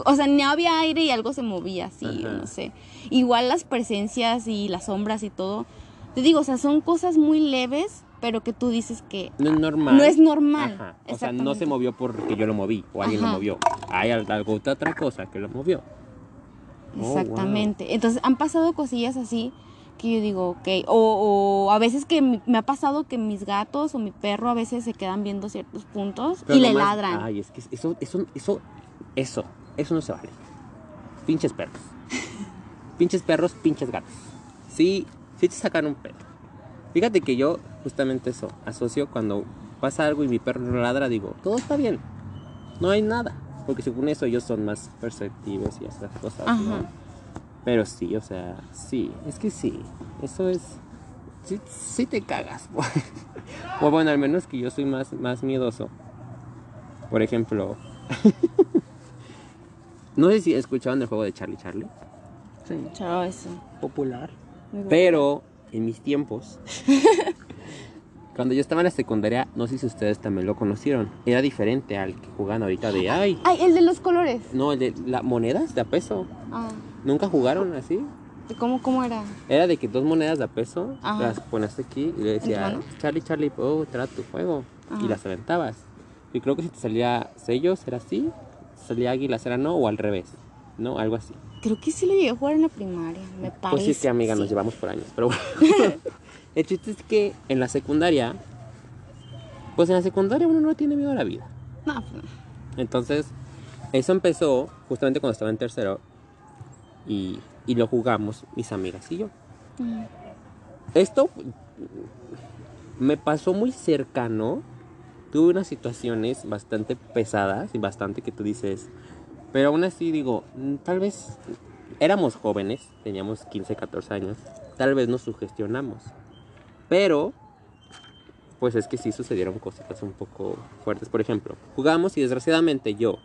O sea, no había aire y algo se movía así, Ajá. no sé. Igual las presencias y las sombras y todo. Te digo, o sea, son cosas muy leves, pero que tú dices que No es normal. no es normal. Ajá. O sea, no se movió porque yo lo moví o alguien lo movió. Hay al- algo otra cosa que lo movió. Oh, wow. Exactamente. Entonces han pasado cosillas así que yo digo, ok. O, o a veces que me ha pasado que mis gatos o mi perro a veces se quedan viendo ciertos puntos Pero y le ladran. Ay, es que eso, eso, eso, eso, eso no se vale. Pinches perros. pinches perros, pinches gatos. Sí, sí te sacan un pedo. Fíjate que yo, justamente eso, asocio cuando pasa algo y mi perro no ladra, digo, todo está bien. No hay nada. Porque según eso ellos son más perceptivos y esas cosas, ¿no? Ajá. Pero sí, o sea, sí, es que sí. Eso es. Sí, sí te cagas. o bueno, al menos que yo soy más, más miedoso. Por ejemplo. no sé si escuchaban el juego de Charlie Charlie. Sí, Chao, eso. popular. Pero en mis tiempos. cuando yo estaba en la secundaria, no sé si ustedes también lo conocieron. Era diferente al que juegan ahorita de. Ay, Ay, el de los colores. no, el de las monedas de a peso. Ah, ¿Nunca jugaron así? ¿cómo, ¿Cómo era? Era de que dos monedas de a peso Ajá. las ponías aquí y le ¿En tu decía? Charlie, Charlie, oh, trae tu juego. Ajá. Y las aventabas. Y creo que si te salía sellos era así, si salía águilas era no, o al revés. ¿No? Algo así. Creo que sí lo llegué a jugar en la primaria, me parece. Pues sí, es que amiga, nos llevamos por años. Pero bueno. El chiste es que en la secundaria, pues en la secundaria uno no tiene miedo a la vida. No, pues no. Entonces, eso empezó justamente cuando estaba en tercero y, y lo jugamos mis amigas y yo. Mm. Esto me pasó muy cercano. Tuve unas situaciones bastante pesadas y bastante que tú dices. Pero aún así digo, mm, tal vez éramos jóvenes, teníamos 15, 14 años. Tal vez nos sugestionamos. Pero, pues es que sí sucedieron cositas un poco fuertes. Por ejemplo, jugamos y desgraciadamente yo,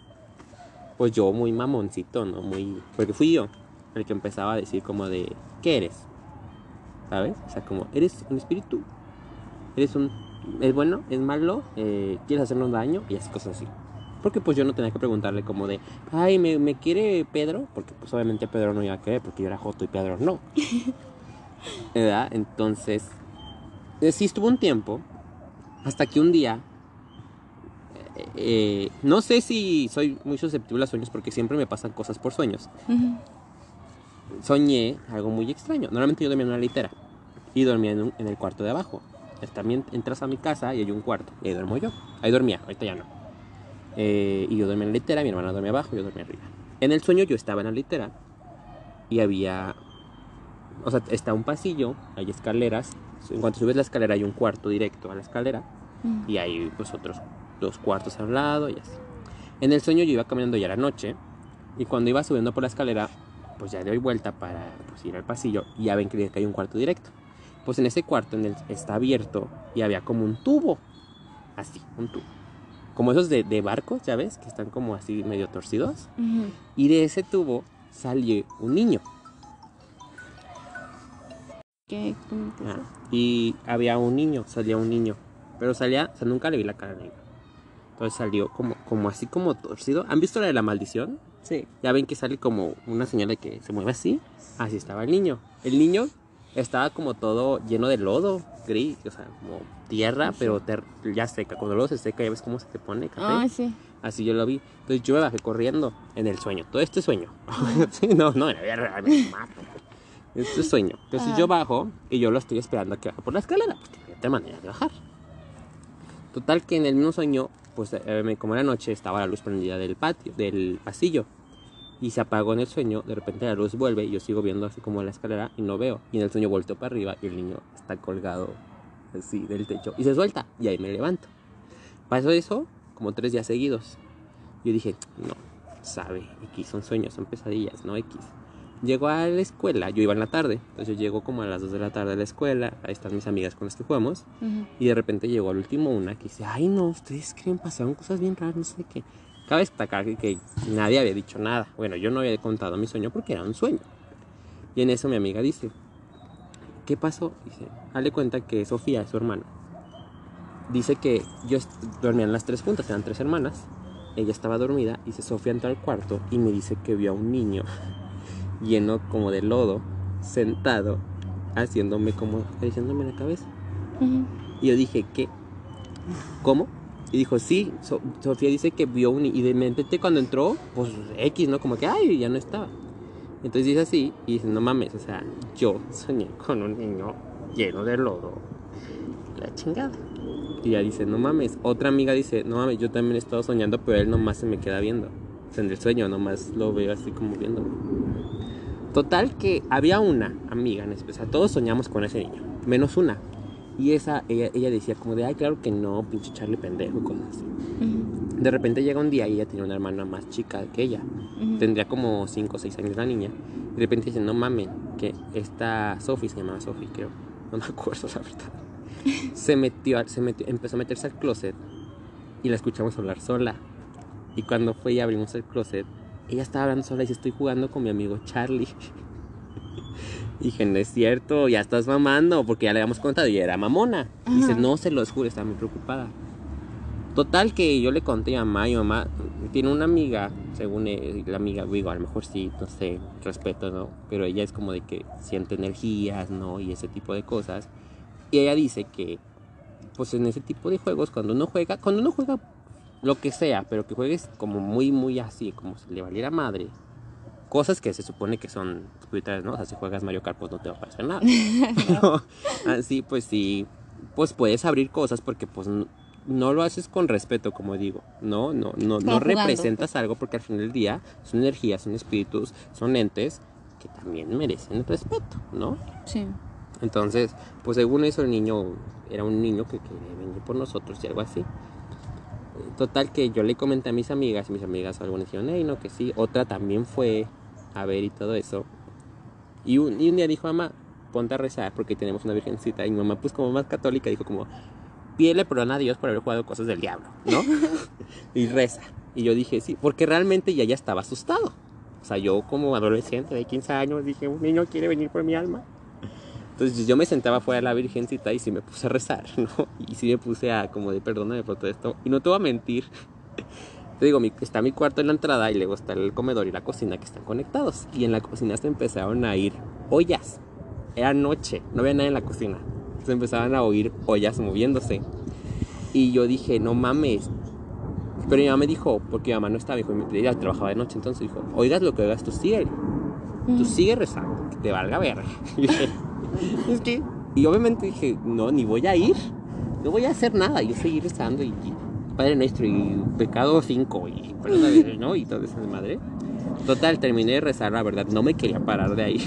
pues yo muy mamoncito, ¿no? Muy... Porque fui yo el que empezaba a decir como de, ¿qué eres? ¿Sabes? O sea, como, ¿eres un espíritu? ¿Eres un... ¿Es bueno? ¿Es malo? Eh, ¿Quieres hacernos daño? Y así cosas así. Porque pues yo no tenía que preguntarle como de, ay, ¿me, me quiere Pedro? Porque pues obviamente Pedro no iba a querer porque yo era Joto y Pedro no. ¿Verdad? Entonces, eh, sí estuvo un tiempo hasta que un día, eh, eh, no sé si soy muy susceptible a sueños porque siempre me pasan cosas por sueños. Soñé algo muy extraño. Normalmente yo dormía en una litera y dormía en, un- en el cuarto de abajo. También entras a mi casa y hay un cuarto y ahí duermo yo. Ahí dormía, ahorita ya no. Eh, y yo dormía en la litera, mi hermana dormía abajo, yo dormía arriba. En el sueño yo estaba en la litera y había, o sea, está un pasillo, hay escaleras. En cuanto subes la escalera hay un cuarto directo a la escalera Mm. y hay pues otros dos cuartos al lado y así. En el sueño yo iba caminando ya la noche y cuando iba subiendo por la escalera, pues ya doy vuelta para pues, ir al pasillo y ya ven que que hay un cuarto directo. Pues en ese cuarto en el, está abierto y había como un tubo, así, un tubo. Como esos de, de barcos, ya ves, que están como así medio torcidos. Y de ese tubo salió un niño. ¿Qué? ¿Cómo que Ah, y había un niño, salía un niño. Pero salía, o sea, nunca le vi la cara negra. Entonces salió como, como así como torcido. ¿Han visto la de la maldición? Sí. Ya ven que sale como una señal de que se mueve así. Así estaba el niño. El niño estaba como todo lleno de lodo, gris, o sea, como tierra, pero ter- ya seca. Cuando luego se seca, ya ves cómo se te pone café. Ay, sí. Así yo lo vi. Entonces yo me bajé corriendo en el sueño. Todo este sueño. Sí, no, no, en la vida real me mato. Este es sueño. Entonces Ajá. yo bajo y yo lo estoy esperando a que baje por la escalera. Porque no hay otra manera de bajar. Total que en el mismo sueño, pues eh, como era noche, estaba la luz prendida del patio, del pasillo. Y se apagó en el sueño. De repente la luz vuelve y yo sigo viendo así como la escalera y no veo. Y en el sueño volteo para arriba y el niño está colgado así del techo. Y se suelta. Y ahí me levanto. Pasó eso como tres días seguidos. Yo dije, no, sabe, X son sueños, son pesadillas, no X. Llego a la escuela, yo iba en la tarde, entonces yo llego como a las 2 de la tarde a la escuela, ahí están mis amigas con las que jugamos, y de repente llegó al último una que dice, ay no, ustedes creen, pasaron cosas bien raras, no sé qué. Cabe destacar que, que nadie había dicho nada, bueno, yo no había contado mi sueño porque era un sueño. Y en eso mi amiga dice, ¿qué pasó? Dice, dale cuenta que Sofía, su hermana, dice que yo dormían las tres juntas, eran tres hermanas. Ella estaba dormida y se Sofía entra al cuarto y me dice que vio a un niño lleno como de lodo, sentado, haciéndome como acariciándome la cabeza. Y yo dije, ¿qué? ¿Cómo? Y dijo, sí, So- Sofía dice que vio un... Y de repente cuando entró, pues X, ¿no? Como que, ay, ya no estaba. Entonces dice así y dice, no mames, o sea, yo soñé con un niño lleno de lodo. La chingada. Y ella dice, no mames. Otra amiga dice, no mames, yo también he estado soñando, pero él nomás se me queda viendo. O sea, en el sueño nomás lo veo así como viéndome. Total que había una amiga en especial, todos soñamos con ese niño, menos una. Y esa, ella, ella decía como de, ay, claro que no, pinche Charlie pendejo y cosas así. De repente llega un día y ella tenía una hermana más chica que ella. Ujú. Tendría como 5 o 6 años la niña. Y de repente dice, no mames, que esta Sophie se llamaba Sophie, creo. No me acuerdo la verdad. Se metió, se metió, empezó a meterse al closet y la escuchamos hablar sola. Y cuando fue y abrimos el closet, ella estaba hablando sola y dice, estoy jugando con mi amigo Charlie. Y dije, no es cierto, ya estás mamando, porque ya le habíamos contado y era mamona. Y dice, Ajá. no se los juro, estaba muy preocupada. Total que yo le conté a mamá y mamá tiene una amiga, según eh, la amiga, digo, a lo mejor sí, no sé, respeto, ¿no? Pero ella es como de que siente energías, ¿no? Y ese tipo de cosas. Y ella dice que, pues en ese tipo de juegos, cuando uno juega, cuando uno juega lo que sea, pero que juegues como muy, muy así, como si le valiera madre, cosas que se supone que son espirituales, ¿no? O sea, si juegas Mario Kart, pues no te va a pasar nada. No, Así, pues sí, pues puedes abrir cosas porque pues no lo haces con respeto, como digo, ¿no? No, no, no jugando, representas algo porque al final del día son energías, son espíritus, son entes que también merecen respeto, ¿no? Sí. Entonces, pues según eso el niño era un niño que quería venir por nosotros y algo así. Total que yo le comenté a mis amigas y mis amigas algunas dijeron, hey, no, que sí. Otra también fue a ver y todo eso. Y un, y un día dijo, mamá, ponte a rezar porque tenemos una virgencita. Y mi mamá, pues como más católica, dijo como, pídele perdón a Dios por haber jugado cosas del diablo, ¿no? y reza. Y yo dije, sí, porque realmente ya ya estaba asustado. O sea, yo como adolescente de 15 años dije, un niño quiere venir por mi alma. Entonces yo me sentaba fuera de la virgencita y sí me puse a rezar, ¿no? Y sí me puse a como de perdóname por todo esto. Y no te voy a mentir. Te digo, mi- está mi cuarto en la entrada y luego está el comedor y la cocina que están conectados. Y en la cocina se empezaron a ir ollas. Era noche, no había nada en la cocina. Se empezaban a oír ollas moviéndose. Y yo dije, no mames. Pero mi mamá me dijo, porque mi mamá no estaba, dijo, ella trabajaba de noche, entonces dijo, oigas lo que oigas, tú sigue. Tú sigue rezando, que te valga dije, es que, y obviamente dije, no, ni voy a ir, no voy a hacer nada, yo seguir rezando y, y Padre Nuestro y Pecado 5 y ¿no? Y todo eso de madre. Total, terminé de rezar, la verdad, no me quería parar de ahí.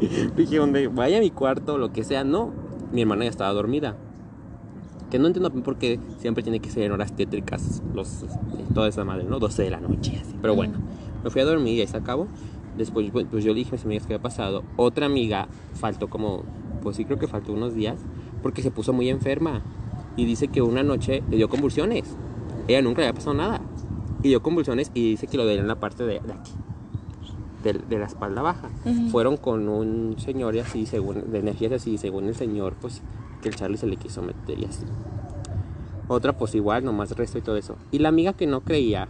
dije, donde vaya a mi cuarto, lo que sea, no. Mi hermana ya estaba dormida. Que no entiendo por qué siempre tiene que ser en horas tétricas, los, toda esa madre, ¿no? 12 de la noche, así. Pero bueno, me fui a dormir y ahí se acabó. Después, pues yo le dije a mis amigas qué había pasado. Otra amiga faltó como, pues sí creo que faltó unos días, porque se puso muy enferma. Y dice que una noche le dio convulsiones. Ella nunca le había pasado nada. Y dio convulsiones y dice que lo dio en la parte de, de aquí, de, de la espalda baja. Fueron con un señor y así, según, de energías así, según el señor, pues que el Charlie se le quiso meter y así. Otra, pues igual, nomás resto y todo eso. Y la amiga que no creía,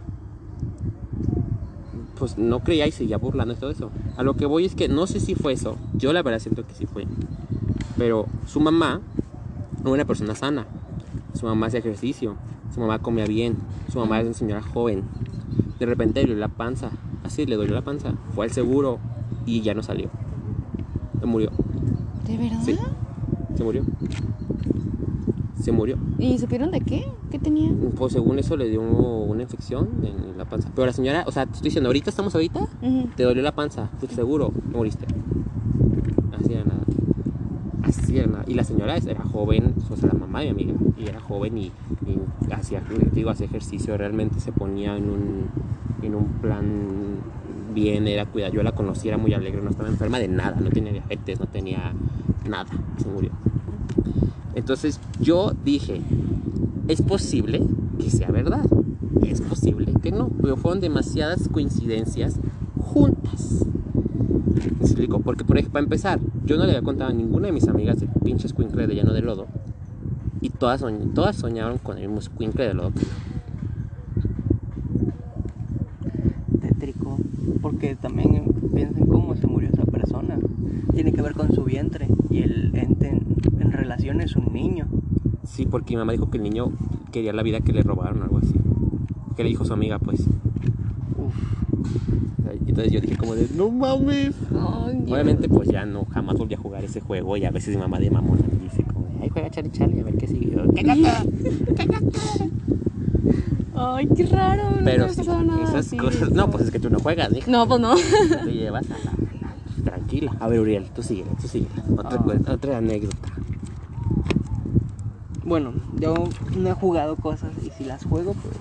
pues no creía y seguía burlando y todo eso. A lo que voy es que no sé si fue eso. Yo la verdad siento que sí fue. Pero su mamá era una persona sana. Su mamá hacía ejercicio. Su mamá comía bien. Su mamá era una señora joven. De repente le dolió la panza. Así le dolió la panza. Fue al seguro y ya no salió. Se murió. ¿De verdad? Sí. Se murió. Se murió. ¿Y supieron de qué? ¿Qué tenía? Pues según eso le dio una infección en la panza. Pero la señora, o sea, te estoy diciendo, ahorita estamos ahorita, te dolió la panza, pues seguro, te moriste. Así era nada. Así era nada. Y la señora era joven, o sea, la mamá de mi amiga, y era joven y, hacía, digo, hacía ejercicio, realmente se ponía en un, en un plan bien, era cuidada. Yo la conocí, era muy alegre, no estaba enferma de nada, no tenía diabetes, no tenía nada, se murió. Entonces yo dije, es posible que sea verdad, es posible que no, pero fueron demasiadas coincidencias juntas. ¿Me explico? Porque, por ejemplo, para empezar, yo no le había contado a ninguna de mis amigas del pinche escuincle de lleno de lodo. Y todas, soñ- todas soñaron con el mismo escuincle de lodo. que yo. tétrico, porque también piensen cómo se murió esa persona. Tiene que ver con su vientre y el ente en, en relación es un niño. Sí, porque mi mamá dijo que el niño quería la vida que le robaron, algo así. Que le dijo su amiga, pues. Entonces yo dije como de, no mames. Obviamente pues ya no, jamás volví a jugar ese juego y a veces mi mamá de mamona me dice como, de, ay, juega Charlie Charlie, a ver qué sigue. Yo, "¿Qué nota?". Ay, qué raro. no Pero sí, pasado nada esas así. cosas, no, pues es que tú no juegas, hija. No, pues no. Te llevas a la, la- tranquila. A ver, Uriel, tú sigue, tú sigue. Otra, Ah. cu- otra anécdota. Bueno, yo no he jugado cosas y si las juego, pues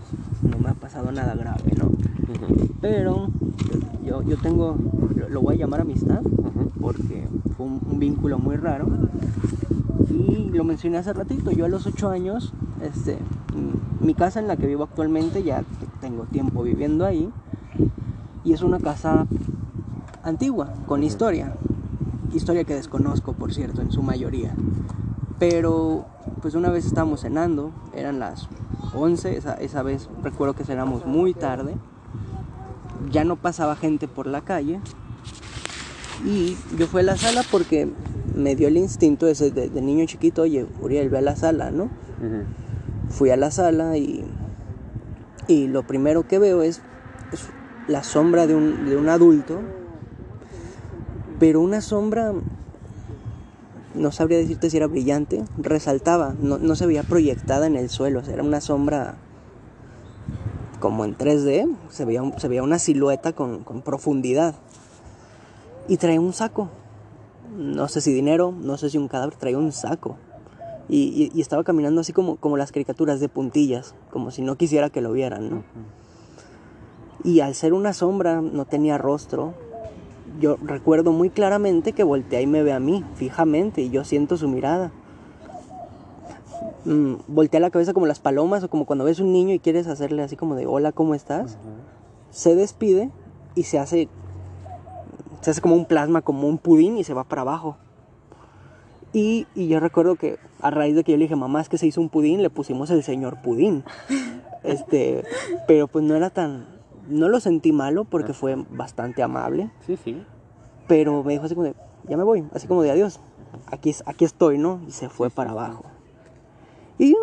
no me ha pasado nada grave, ¿no? Ujú, Pero yo, yo tengo, lo, voy a llamar amistad, ujú. porque fue un, un vínculo muy raro. Y lo mencioné hace ratito, yo a los 8 años, este, mi casa en la que vivo actualmente, ya tengo tiempo viviendo ahí, y es una casa antigua, con historia, historia que desconozco, por cierto, en su mayoría. Pero, pues una vez estábamos cenando, eran las 11, esa, esa vez recuerdo que cenamos muy tarde, ya no pasaba gente por la calle, y yo fui a la sala porque me dio el instinto ese de, de niño chiquito, oye, Uriel, ve a la sala, ¿no? Fui a la sala y, y lo primero que veo es, es la sombra de un, de un adulto pero una sombra, no sabría decirte si era brillante, resaltaba, no, no se veía proyectada en el suelo, o sea, era una sombra como en 3D, se veía, un- se veía una silueta con, con profundidad. Y traía un saco, no sé si dinero, no sé si un cadáver, traía un saco. Y, y- y estaba caminando así como, como las caricaturas de puntillas, como si no quisiera que lo vieran, ¿no? Y al ser una sombra, no tenía rostro. Yo recuerdo muy claramente que voltea y me ve a mí, fijamente, y yo siento su mirada. Mm, voltea la cabeza como las palomas o como cuando ves un niño y quieres hacerle así como de hola, ¿cómo estás? Se despide y se hace se hace como un plasma, como un pudín y se va para abajo. Y, y yo recuerdo que a raíz de que yo le dije, mamá, es que se hizo un pudín, le pusimos el señor pudín. Este, pero pues no era tan, no lo sentí malo porque fue bastante amable, Sí, sí. pero me dijo así como de, ya me voy, así como de adiós, aquí, aquí estoy, ¿no? Y se fue para abajo. Y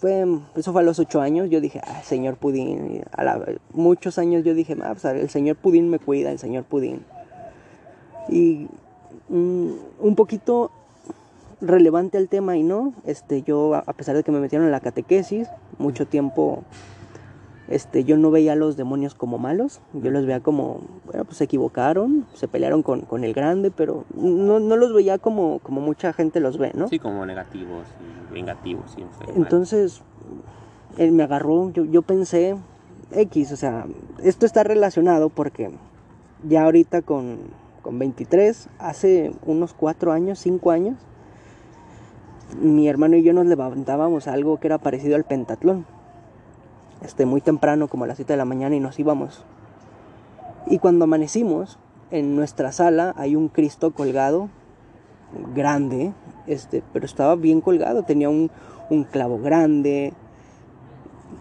fue, eso fue a los ocho años, yo dije, ah, señor Pudín. A la- muchos años yo dije, ah, pues, el señor Pudín me cuida, el señor Pudín. Y mm, un poquito relevante al tema y no, este, yo a pesar de que me metieron en la catequesis, mucho tiempo este, yo no veía a los demonios como malos, yo los veía como, bueno, pues se equivocaron, se pelearon con, con el grande, pero no, no los veía como, como mucha gente los ve, ¿no? Sí, como negativos y vengativos. Enfermos. Entonces, él me agarró, yo, yo pensé, X, o sea, esto está relacionado porque ya ahorita con, con 23, hace unos 4 años, 5 años, mi hermano y yo nos levantábamos a algo que era parecido al pentatlón. Este, muy temprano, como a las 7 de la mañana, y nos íbamos. Y cuando amanecimos, en nuestra sala hay un Cristo colgado, grande, este, pero estaba bien colgado, tenía un, un clavo grande.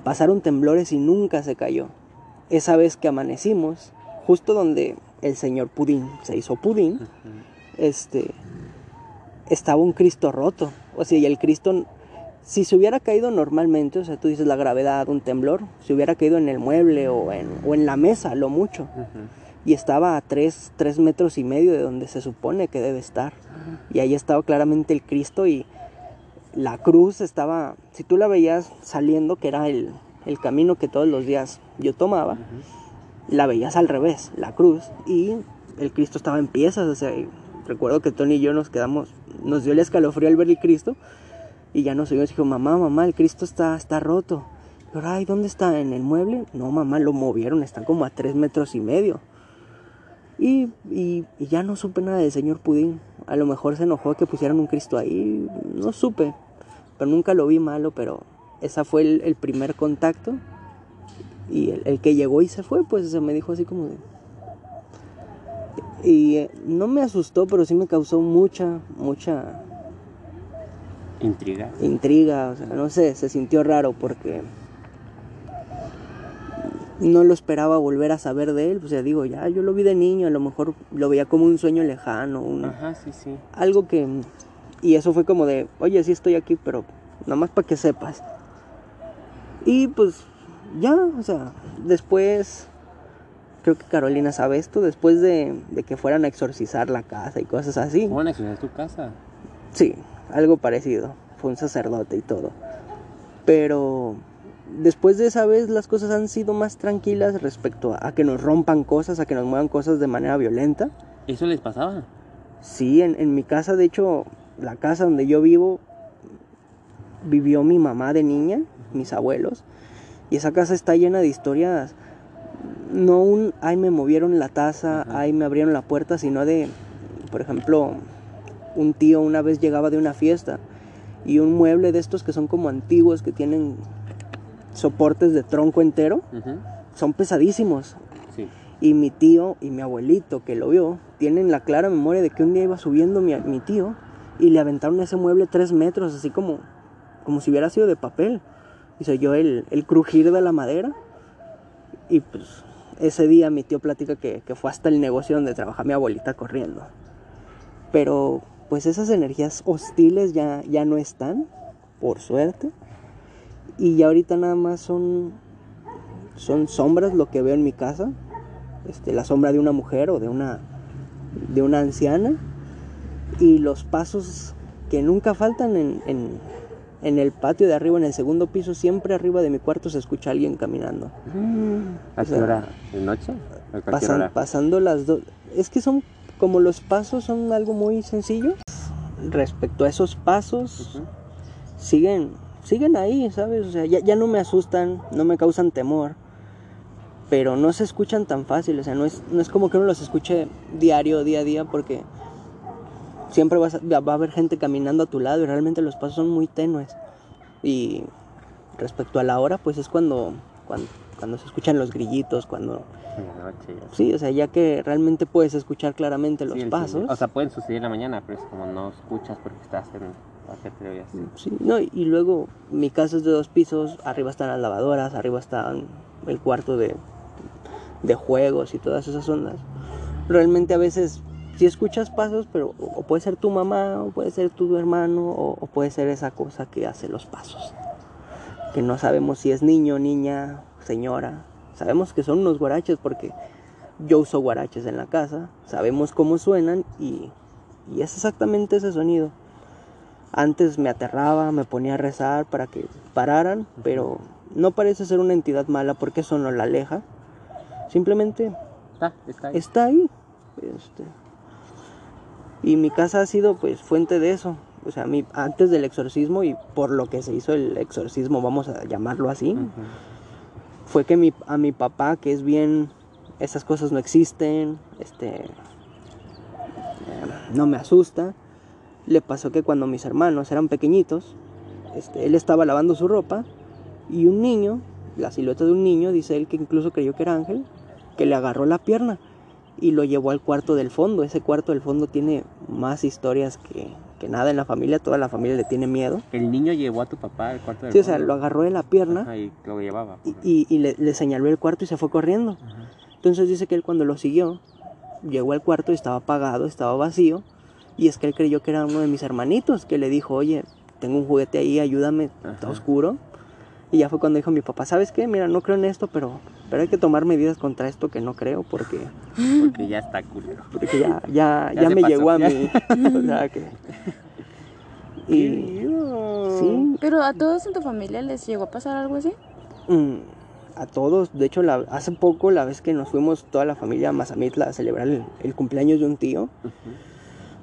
Pasaron temblores y nunca se cayó. Esa vez que amanecimos, justo donde el señor Pudín se hizo Pudín, este, estaba un Cristo roto. O sea, y el Cristo, si se hubiera caído normalmente, o sea, tú dices la gravedad, un temblor, se hubiera caído en el mueble o en, o en la mesa, lo mucho. Y estaba a tres, tres metros y medio de donde se supone que debe estar. Y ahí estaba claramente el Cristo y la cruz estaba, si tú la veías saliendo, que era el, el camino que todos los días yo tomaba, la veías al revés, la cruz, y el Cristo estaba en piezas, o sea, recuerdo que Tony y yo nos quedamos, nos dio el escalofrío al ver el Cristo, y ya nos subimos y dijo, mamá, mamá, el Cristo está, está roto. Yo, ay, ¿dónde está? ¿En el mueble? No, mamá, lo movieron, está como a tres metros y medio. Y, y- ya no supe nada del señor Pudín. A lo mejor se enojó que pusieran un Cristo ahí, no supe. Pero nunca lo vi malo, pero ese fue el, primer contacto. Y el, el que llegó y se fue, pues se me dijo así como de... Y eh, no me asustó, pero sí me causó mucha, mucha Intriga. intriga, o sea, no sé, se sintió raro porque no lo esperaba volver a saber de él, o sea, digo, ya yo lo vi de niño, a lo mejor lo veía como un sueño lejano, un- Ajá, sí, sí. algo que y eso fue como de, oye, sí estoy aquí, pero nada más para que sepas. Y pues ya, o sea, después creo que Carolina sabe esto, después de, de que fueran a exorcizar la casa y cosas así. Bueno, eso es tu casa. Sí, algo parecido. Fue un sacerdote y todo. Pero después de esa vez las cosas han sido más tranquilas respecto a, a que nos rompan cosas, a que nos muevan cosas de manera violenta. ¿Eso les pasaba? Sí, en, en mi casa, de hecho, la casa donde yo vivo, vivió mi mamá de niña, mis abuelos. Y esa casa está llena de historias. No un, ay, me movieron la taza, Ajá. ay, me abrieron la puerta, sino de, por ejemplo, un tío una vez llegaba de una fiesta y un mueble de estos que son como antiguos, que tienen soportes de tronco entero, son pesadísimos. Sí. Y mi tío y mi abuelito que lo vio tienen la clara memoria de que un día iba subiendo mi, mi tío y le aventaron ese mueble tres metros, así como, como si hubiera sido de papel. Y se oyó el, el crujir de la madera. Y pues ese día mi tío platica que, que fue hasta el negocio donde trabaja mi abuelita corriendo. Pero pues esas energías hostiles ya, ya no están, por suerte. Y ya ahorita nada más son, son sombras lo que veo en mi casa. Este, la sombra de una mujer o de una, de una anciana y los pasos que nunca faltan en, en, en el patio de arriba, en el segundo piso, siempre arriba de mi cuarto se escucha alguien caminando. ¿A qué hora? ¿De noche? ¿A cualquier Pasan- hora? pasando las dos. Es que son como los pasos son algo muy sencillo. Respecto a esos pasos, siguen, siguen ahí, ¿sabes? O sea, ya, ya no me asustan, no me causan temor, pero no se escuchan tan fácil, o sea, no es, no es como que uno los escuche diario, día a día, porque siempre vas a- va a haber gente caminando a tu lado y realmente los pasos son muy tenues. Y respecto a la hora, pues es cuando, cuando, cuando se escuchan los grillitos, cuando... En la noche ya. Sí, o sea, ya que realmente puedes escuchar claramente los Sí, pasos. O sea, pueden suceder en la mañana, pero es como no escuchas porque estás en así. Sí, no, y luego mi casa es de dos pisos, arriba están las lavadoras, arriba está el cuarto de, de juegos y todas esas ondas. Realmente a veces sí escuchas pasos, pero o puede ser tu mamá, o puede ser tu hermano, o, o puede ser esa cosa que hace los pasos. Que no sabemos si es niño, niña, señora. Sabemos que son unos guaraches porque yo uso guaraches en la casa, sabemos cómo suenan y, y es exactamente ese sonido. Antes me aterraba, me ponía a rezar para que pararan, pero no parece ser una entidad mala porque eso no la aleja. Simplemente Está, está ahí. está ahí. este. Y mi casa ha sido pues fuente de eso. O sea, mi, antes del exorcismo y por lo que se hizo el exorcismo, vamos a llamarlo así. Fue que mi, a mi papá, que es bien, esas cosas no existen, este, eh, no me asusta, le pasó que cuando mis hermanos eran pequeñitos, este, él estaba lavando su ropa y un niño, la silueta de un niño, dice él que incluso creyó que era ángel, que le agarró la pierna y lo llevó al cuarto del fondo. Ese cuarto del fondo tiene más historias que, que nada en la familia, toda la familia le tiene miedo. El niño llevó a tu papá al cuarto del Sí, o sea, lo agarró de la pierna Ajá, y lo llevaba. y, y- y le, le señaló el cuarto y se fue corriendo. Ajá. Entonces dice que él cuando lo siguió, llegó al cuarto y estaba apagado, estaba vacío. Y es que él creyó que era uno de mis hermanitos, que le dijo, oye, tengo un juguete ahí, ayúdame, está oscuro. Y ya fue cuando dijo mi papá, ¿sabes qué? Mira, no creo en esto, pero, pero hay que tomar medidas contra esto que no creo, porque, Porque ya está culero. porque ya, ya, Ya me pasó, llegó a ya. mí. o sea que... Y, sí, Pero a todos en tu familia les llegó a pasar algo así. Mm, a todos. De hecho, la- hace poco, la vez que nos fuimos toda la familia a Mazamitla a celebrar el, el cumpleaños de un tío,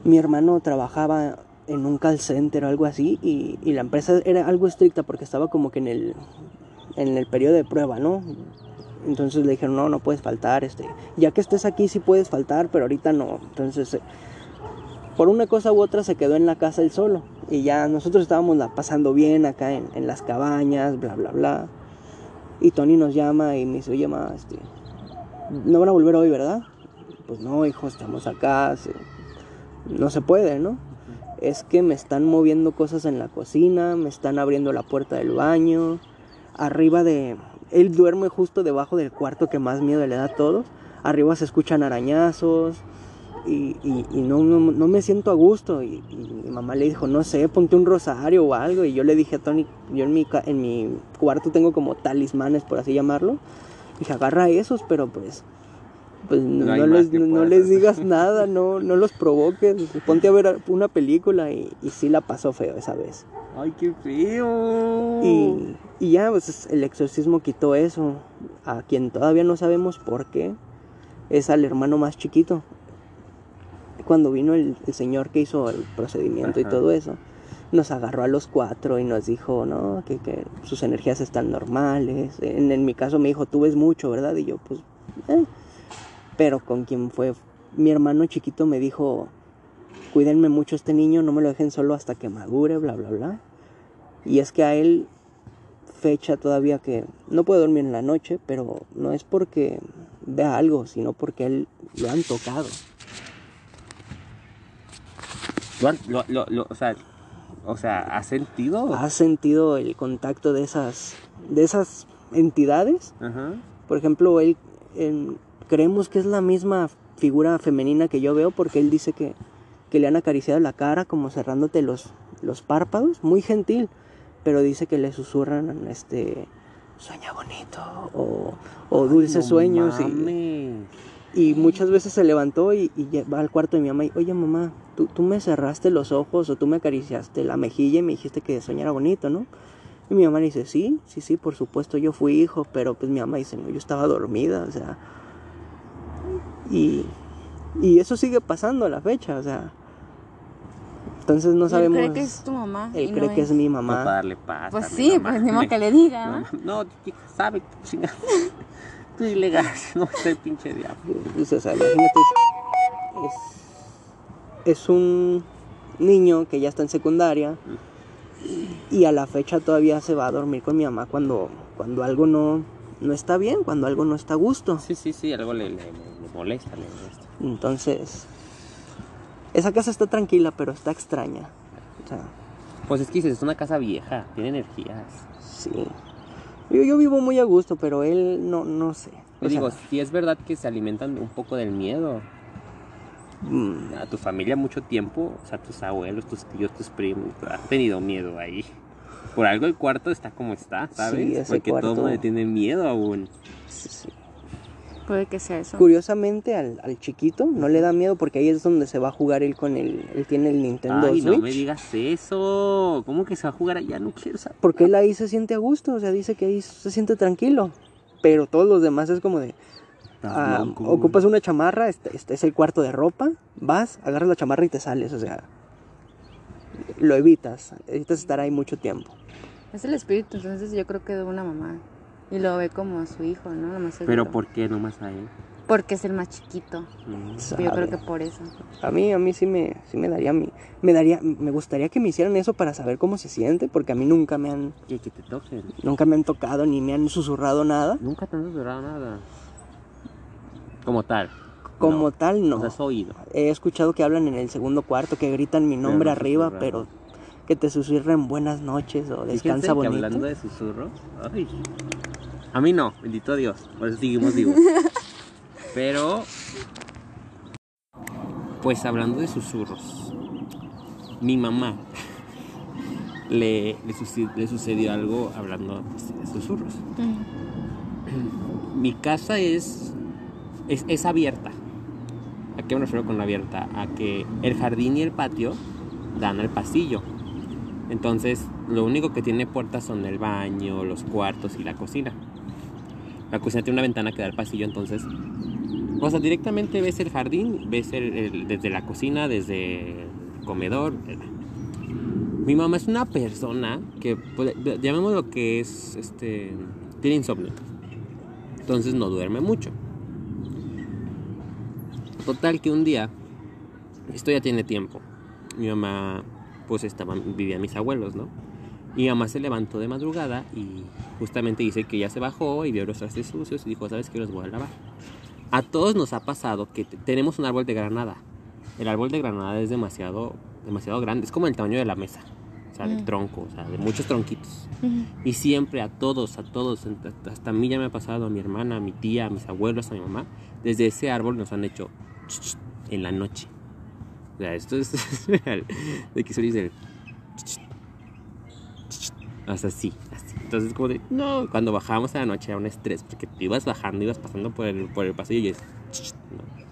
mi hermano trabajaba en un call center o algo así y, y la empresa era algo estricta porque estaba como que en el, en el periodo de prueba, ¿no? Entonces le dijeron, no, no puedes faltar, este, ya que estés aquí sí puedes faltar, pero ahorita no. Entonces, eh, por una cosa u otra se quedó en la casa él solo y ya nosotros estábamos pasando bien acá en, en las cabañas, bla, bla, bla. Y Tony nos llama y me dice, oye, ma, este, no van a volver hoy, ¿verdad? Pues no, hijo, estamos acá, no se puede, ¿no? Es que me están moviendo cosas en la cocina, me están abriendo la puerta del baño, arriba de... Él duerme justo debajo del cuarto que más miedo le da a todos. Arriba se escuchan arañazos y, y- y no, me siento a gusto. Y, y mi mamá le dijo, no sé, ponte un rosario o algo. Y yo le dije a Tony, yo en mi, en mi cuarto tengo como talismanes, por así llamarlo. Dije, agarra esos, pero pues... Pues no, les, no les digas nada, no, no los provoques. Ponte a ver una película y, y sí la pasó feo esa vez. Ay, qué feo. Y, y ya, pues el exorcismo quitó eso. A quien todavía no sabemos por qué, es al hermano más chiquito. Cuando vino el, el señor que hizo el procedimiento y todo eso, nos agarró a los cuatro y nos dijo, no, que, que sus energías están normales. En, en mi caso me dijo, tú ves mucho, ¿verdad? Y yo, pues, eh. Pero con quien fue mi hermano chiquito me dijo, cuídenme mucho este niño, no me lo dejen solo hasta que madure, bla, bla, bla. Y es que a él fecha todavía que no puede dormir en la noche, pero no es porque vea algo, sino porque él lo han tocado. ¿Lo, lo, lo, o sea, o sea, ¿has sentido? ¿Has sentido el contacto de esas, de esas entidades? Ajá. Por ejemplo, él en- creemos que es la misma figura femenina que yo veo porque él dice que, que le han acariciado la cara como cerrándote los, los párpados, muy gentil, pero dice que le susurran este sueña bonito o, o dulces No sueños y. Y muchas veces se levantó y, va al cuarto de mi mamá y, oye mamá, ¿tú, tú me cerraste los ojos o tú me acariciaste la mejilla y me dijiste que soñara bonito, ¿no? Y mi mamá le dice, sí, sí, sí, por supuesto, yo fui hijo, pero pues mi mamá dice, no, yo estaba dormida, o sea. Y, y eso sigue pasando a la fecha, o sea. Entonces no Y él sabemos. cree que es tu mamá. Él cree no que es mi No para mamá. darle paz. Pues sí, mamá. pues ni modo Me- que le diga, ¿no? No, chica, sabe, chinga. Tú ilegal, no sé, pinche diablo. O sea, imagínate, es, es un niño que ya está en secundaria y a la fecha todavía se va a dormir con mi mamá cuando, cuando algo no, no está bien, cuando algo no está a gusto. Sí, sí, sí, algo le, le, le- le molesta, le molesta. Entonces, esa casa está tranquila, pero está extraña. O sea, Pues es que dices, es una casa vieja, tiene energías. sí. Yo, yo vivo muy a gusto, pero él no, no sé. Yo O sea, digo, sí es verdad que se alimentan un poco del miedo. mm, A tu familia mucho tiempo, o sea, tus abuelos, tus tíos, tus primos, han tenido miedo ahí. Por algo el cuarto está como está, ¿sabes? Sí, Porque todo el cuarto- mundo tiene miedo aún. sí, sí. Puede que sea eso. Curiosamente al, al chiquito no le da miedo porque ahí es donde se va a jugar él con el... Él tiene el Nintendo Ay, Switch. no me digas eso. ¿Cómo que se va a jugar allá? No quiero saber. Porque él ahí se siente a gusto, o sea, dice que ahí se siente tranquilo. Pero todos los demás es como de... ah, ocupas una chamarra, este, este es el cuarto de ropa, vas, agarras la chamarra y te sales, o sea... Lo evitas, evitas estar ahí mucho tiempo. Es el espíritu, entonces yo creo que de una mamá. Y lo ve como a su hijo, ¿no? Lo más Pero. ¿por qué nomás a él? Porque es el más chiquito. Mm. Yo creo que por eso. A mí, a mí sí me, sí me daría, mi- me daría, me gustaría que me hicieran eso para saber cómo se siente, porque a mí nunca me han, Que, que te toquen. nunca me han tocado ni me han susurrado nada. Nunca te han durado nada. Como tal. Como No. tal, no. Has oído. He escuchado que hablan en el segundo cuarto, que gritan mi Pero nombre no arriba, pero que te susurren buenas noches o descansa que bonito. hablando de susurros. Ay. A mí no, bendito Dios. Por eso seguimos vivos. Pero. Pues hablando de susurros. Mi mamá. Le, le, sucedió algo hablando de susurros. Mi casa es, es, es abierta. ¿A qué me refiero con abierta? A que el jardín y el patio dan al pasillo. Entonces, lo único que tiene puertas son el baño, los cuartos y la cocina. La cocina tiene una ventana que da al pasillo, entonces, o sea, directamente ves el jardín, ves el- desde la cocina, desde el comedor. Mi mamá es una persona que, pues, llamémoslo que es, este, tiene insomnio. Entonces no duerme mucho. Total que un día, esto ya tiene tiempo, mi mamá pues estaban, vivían mis abuelos, ¿no? Y mamá se levantó de madrugada y justamente dice que ya se bajó y vio los trastes sucios y dijo, ¿sabes qué? Los voy a lavar. A todos nos ha pasado que te- tenemos un árbol de granada. El árbol de granada es demasiado, demasiado grande, es como el tamaño de la mesa, o sea, del Mm. tronco, o sea, de muchos tronquitos. Y siempre a todos, a todos, hasta a mí ya me ha pasado, a mi hermana, a mi tía, a mis abuelos, a mi mamá, desde ese árbol nos han hecho en la noche. O sea, esto es real. De que se dice hasta así, así. Entonces como de, no, cuando bajábamos a la noche era un estrés, porque te ibas bajando, ibas pasando por el, por el pasillo y es... ¿no?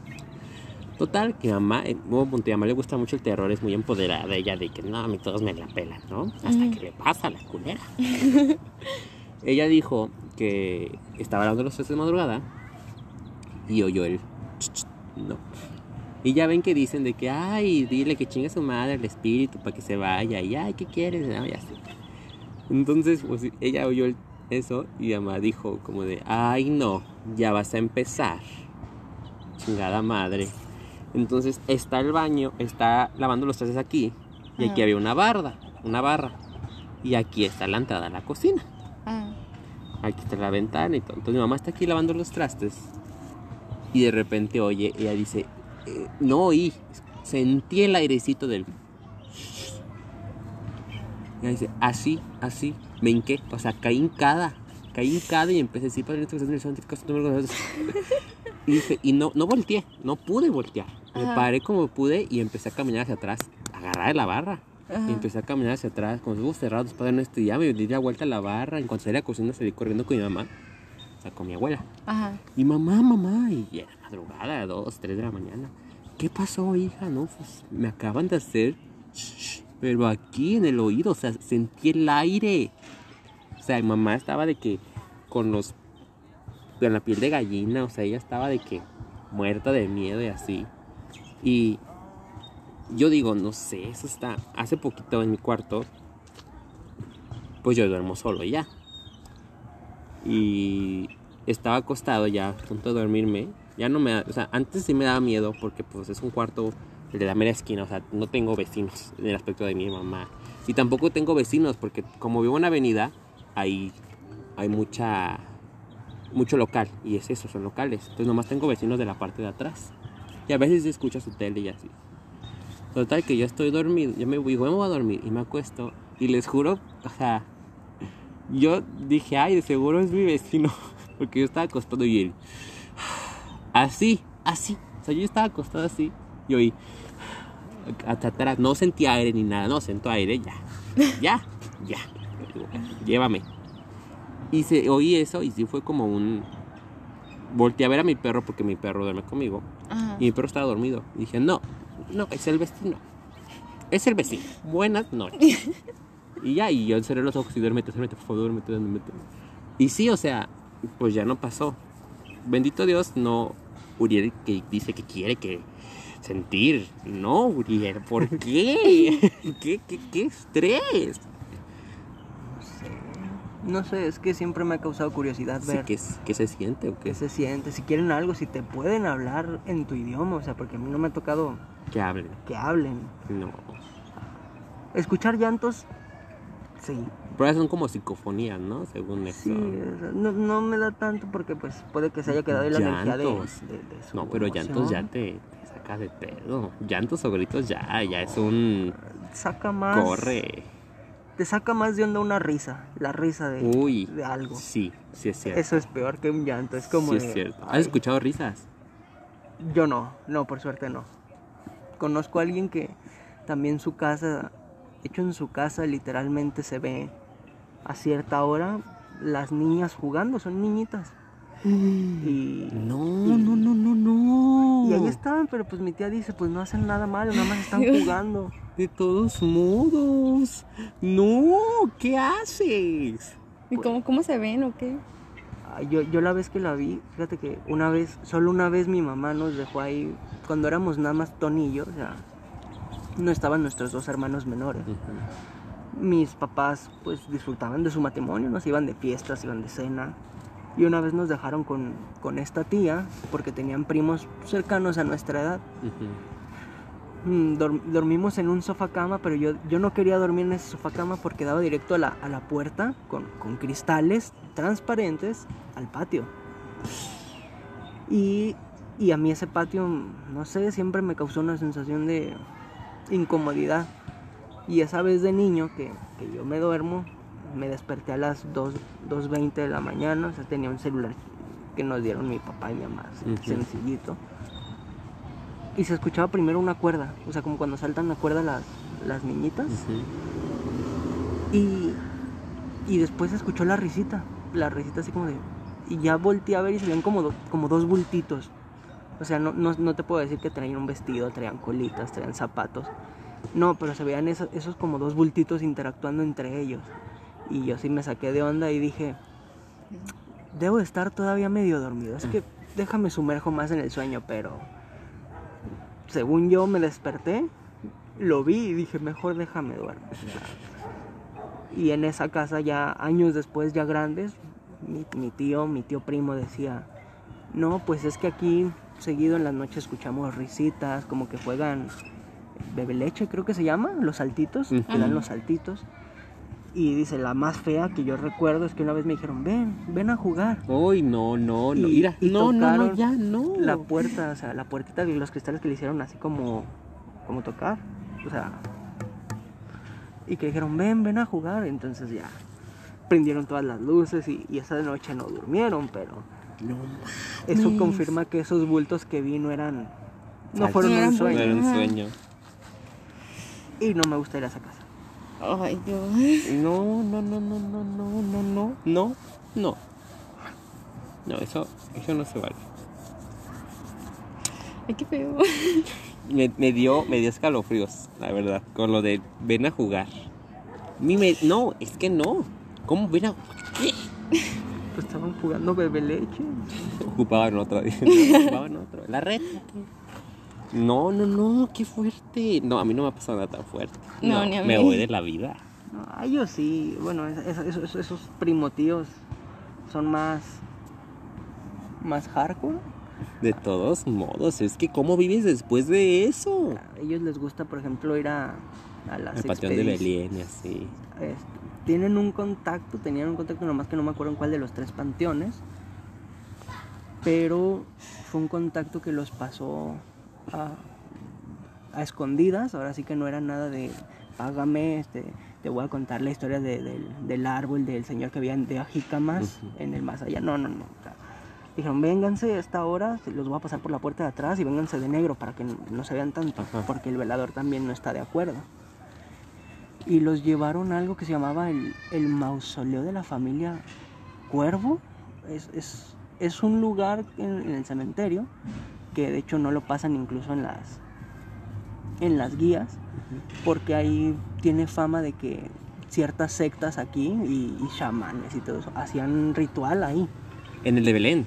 Total, que mamá, un punto, a mamá le gusta mucho el terror, es muy empoderada, ella de que no, a mí todos me la pelan, ¿no? Hasta que le pasa a la culera. ella dijo que estaba hablando los tres de madrugada y oyó el... No. Y ya ven que dicen de que, ay, dile que chingue su madre el espíritu para que se vaya. Y, ay, ¿qué quieres? No, ya sé. Entonces, pues ella oyó el- eso y mamá dijo como de, ay, no, ya vas a empezar. Chingada madre. Entonces está el baño, está lavando los trastes aquí. Y aquí Ajá. había una barda, una barra. Y aquí está la entrada a la cocina. Ah, Aquí está la ventana y todo. Entonces mi mamá está aquí lavando los trastes. Y de repente oye, ella dice, eh, no oí, sentí el airecito del... Y dice, así, así, me hinqué, o sea, caí hincada, caí hincada y empecé así, Padre nuestro que estás en el cielo, santificado sea tu nombre". Y dije, y no, no volteé, no pude voltear. Me paré como pude y empecé a caminar hacia atrás, agarrar de la barra. ajá. Y empecé a caminar hacia atrás, con los ojos cerrados, padre nuestro, y ya me di la vuelta a la barra. En cuanto salí a la cocina, salí corriendo con mi mamá. o sea, con mi abuela. Ajá. Y mamá, mamá, y era madrugada, dos, tres de la mañana. ¿Qué pasó, hija? No, pues me acaban de hacer, pero aquí en el oído, o sea, sentí el aire. O sea, mi mamá estaba de que con los, con la piel de gallina, o sea, ella estaba de que muerta de miedo y así. Y yo digo, no sé, eso está, hace poquito en mi cuarto, pues yo duermo solo ya. Y estaba acostado ya, a punto de dormirme. Ya no me da, antes sí me daba miedo porque pues es un cuarto de la mera esquina, o sea, no tengo vecinos en el aspecto de mi mamá. Y tampoco tengo vecinos porque como vivo en avenida, ahí hay mucha mucho local y es eso, son locales. Entonces nomás tengo vecinos de la parte de atrás. Y a veces escucha su tele y así. Total que yo estoy dormido, yo me voy, me voy a dormir y me acuesto y les juro, o sea, yo dije, ay, de seguro es mi vecino, porque yo estaba acostado y él, así, así, o sea, yo estaba acostado así y oí, hasta atrás, no sentía aire ni nada, no, sentó aire, ya, ya, ya, llévame. Y se, oí eso y sí fue como un... Volteé a ver a mi perro porque mi perro duerme conmigo Ajá. y mi perro estaba dormido. Y dije, no, no, es el vecino. Es el vecino. Buenas noches. y ya, y yo cerré los ojos y duérmete, duérmete, por favor, duérmete, duérmete. Y sí, o sea, pues ya no pasó. Bendito Dios, no Uriel que dice que quiere que sentir. No, Uriel, ¿por qué? ¿Qué, qué, qué estrés? No sé, es que siempre me ha causado curiosidad Sí, ver ¿qué, ¿Qué se siente o qué? qué se siente, si quieren algo, si te pueden hablar en tu idioma, o sea, porque a mí no me ha tocado Que hablen. que hablen. No. Escuchar llantos, sí, Pero son como psicofonías, ¿no? Según eso. sí, no, no me da tanto porque pues puede que se haya quedado ahí la energía de, de- de su No, pero llantos ya te, te saca de pedo. Llantos o gritos ya, ya es un Saca más... corre. Te saca más de onda una risa, la risa de, Uy. de algo. Sí, sí es cierto. Eso es peor que un llanto, es como sí de, es cierto. ¿Has "Ay". escuchado risas? Yo no, no, por suerte no. Conozco a alguien que también su casa, hecho en su casa, literalmente se ve a cierta hora las niñas jugando, son niñitas. Y, No, y- no, no, no, no. y ahí estaban, pero pues mi tía dice, pues no hacen nada malo, nada más están jugando. De todos modos. No, ¿qué haces? ¿Y cómo, cómo se ven o qué? Yo, yo la vez que la vi, fíjate que una vez, solo una vez mi mamá nos dejó ahí, cuando éramos nada más Tony y yo, o sea, no estaban nuestros dos hermanos menores. Mis papás pues disfrutaban de su matrimonio, nos iban de fiestas, iban de cena. Y una vez nos dejaron con, con esta tía porque tenían primos cercanos a nuestra edad. Mm, dor- dormimos en un sofá cama, pero yo, yo no quería dormir en ese sofá cama porque daba directo a la, a la puerta con, con cristales transparentes al patio. Y, y a mí ese patio, no sé, siempre me causó una sensación de incomodidad. Y esa vez de niño que, que yo me duermo, me desperté a las 2, 2.20 de la mañana, o sea, tenía un celular que nos dieron mi papá y mi mamá, sencillito. Y se escuchaba primero una cuerda, o sea, como cuando saltan la cuerda las, las niñitas. Ujú. Y, y después se escuchó la risita, la risita así como de... Y ya volteé a ver y se veían como, do- como dos bultitos. O sea, no, no, no te puedo decir que traían un vestido, traían colitas, traían zapatos. No, pero se veían esos, como dos bultitos interactuando entre ellos. Y yo sí me saqué de onda y dije, debo de estar todavía medio dormido. Es que déjame sumerjo más en el sueño, pero según yo me desperté, lo vi y dije, mejor déjame duermo. Y en esa casa ya años después, ya grandes, mi, mi tío, mi tío primo decía, no, pues es que aquí seguido en las noches escuchamos risitas, como que juegan bebe leche, creo que se llama, los saltitos, que dan Ujú. los saltitos. Y dice, la más fea que yo recuerdo es que una vez me dijeron, ven, ven a jugar. Uy, no, no, no. Y- Mira, y no, no, no, ya, no. La puerta, o sea, la puertita y los cristales que le hicieron así como, como tocar. O sea, y que dijeron, ven, ven a jugar. Entonces ya prendieron todas las luces y, y esa noche no durmieron, pero No, eso confirma que esos bultos que vi no eran, no fueron un eran no sueño. era un sueño. Y no me gusta ir a esa casa. Ay, Dios. No, no, no, no, no, no, no, no, no, no. No, eso, eso no se vale. Ay, qué feo. Me, me dio, me dio escalofríos, la verdad, con lo de ven a jugar. Mi me- no, es que no. ¿Cómo ven a Pues estaban jugando bebé leche. Ocupaban otro. no, ocupaban otro. La red. No, no, no, qué fuerte. No, a mí no me ha pasado nada tan fuerte. No, ni a Me mí. voy de la vida. No, a ellos sí. Bueno, es- es- esos, esos primotíos son más. más hardcore. De todos modos, es que ¿cómo vives después de eso? A ellos les gusta, por ejemplo, ir a, a las El Panteón de. Belén y así. Tienen un contacto, tenían un contacto, nomás que no me acuerdo en cuál de los tres panteones. Pero fue un contacto que los pasó a, a escondidas. Ahora sí que no era nada de págame, este, te voy a contar la historia de- del, del árbol del señor que había de Ajicamas Ujú. en el más allá. No, no, no. o sea, dijeron, vénganse a esta hora, los voy a pasar por la puerta de atrás y vénganse de negro para que no, no se vean tanto, Ajá. porque el velador también no está de acuerdo y los llevaron a algo que se llamaba el, el mausoleo de la familia Cuervo. Es, es, es un lugar en, en el cementerio que de hecho no lo pasan incluso en las, en las guías, porque ahí tiene fama de que ciertas sectas aquí y, y chamanes y todo eso hacían ritual ahí. En el de Belén.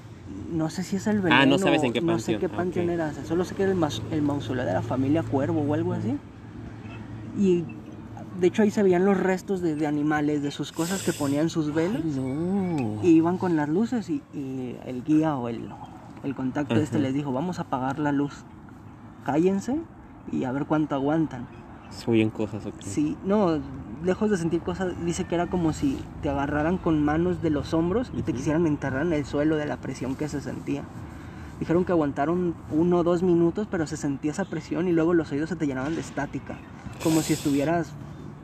No sé si es el Ah, no sabes en qué No sé panteón. qué panteón ok. era Solo sé que era el, el mausoleo de la familia Cuervo o algo así. Y de hecho ahí se veían los restos de, de animales, de sus cosas que ponían sus velas. No. Y iban con las luces y, y el guía o el, el contacto este les dijo, vamos a apagar la luz. Cállense y a ver cuánto aguantan. Soy en cosas, ok. Sí, no, lejos de sentir cosas, dice que era como si te agarraran con manos de los hombros y te quisieran enterrar en el suelo de la presión que se sentía. Dijeron que aguantaron uno o dos minutos, pero se sentía esa presión y luego los oídos se te llenaban de estática, como si estuvieras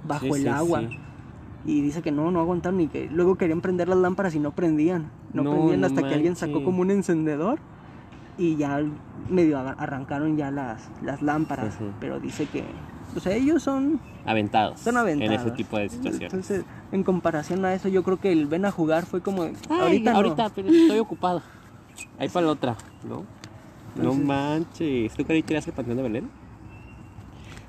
bajo Sí, el sí, agua. sí. Y dice que no, no aguantaron y que luego querían prender las lámparas y no prendían. No, No, prendían no hasta que alguien sacó como un encendedor y ya medio arrancaron ya las, las lámparas. Pero dice que, o sea, ellos son Aventados. son aventados. En ese tipo de situaciones. Entonces, en comparación a eso, yo creo que el ven a jugar fue como. Ay, ahorita, ahorita, no. pero estoy ocupado. Ahí para la otra, ¿no? No manches. ¿Tú querías ir al Panteón de Belén?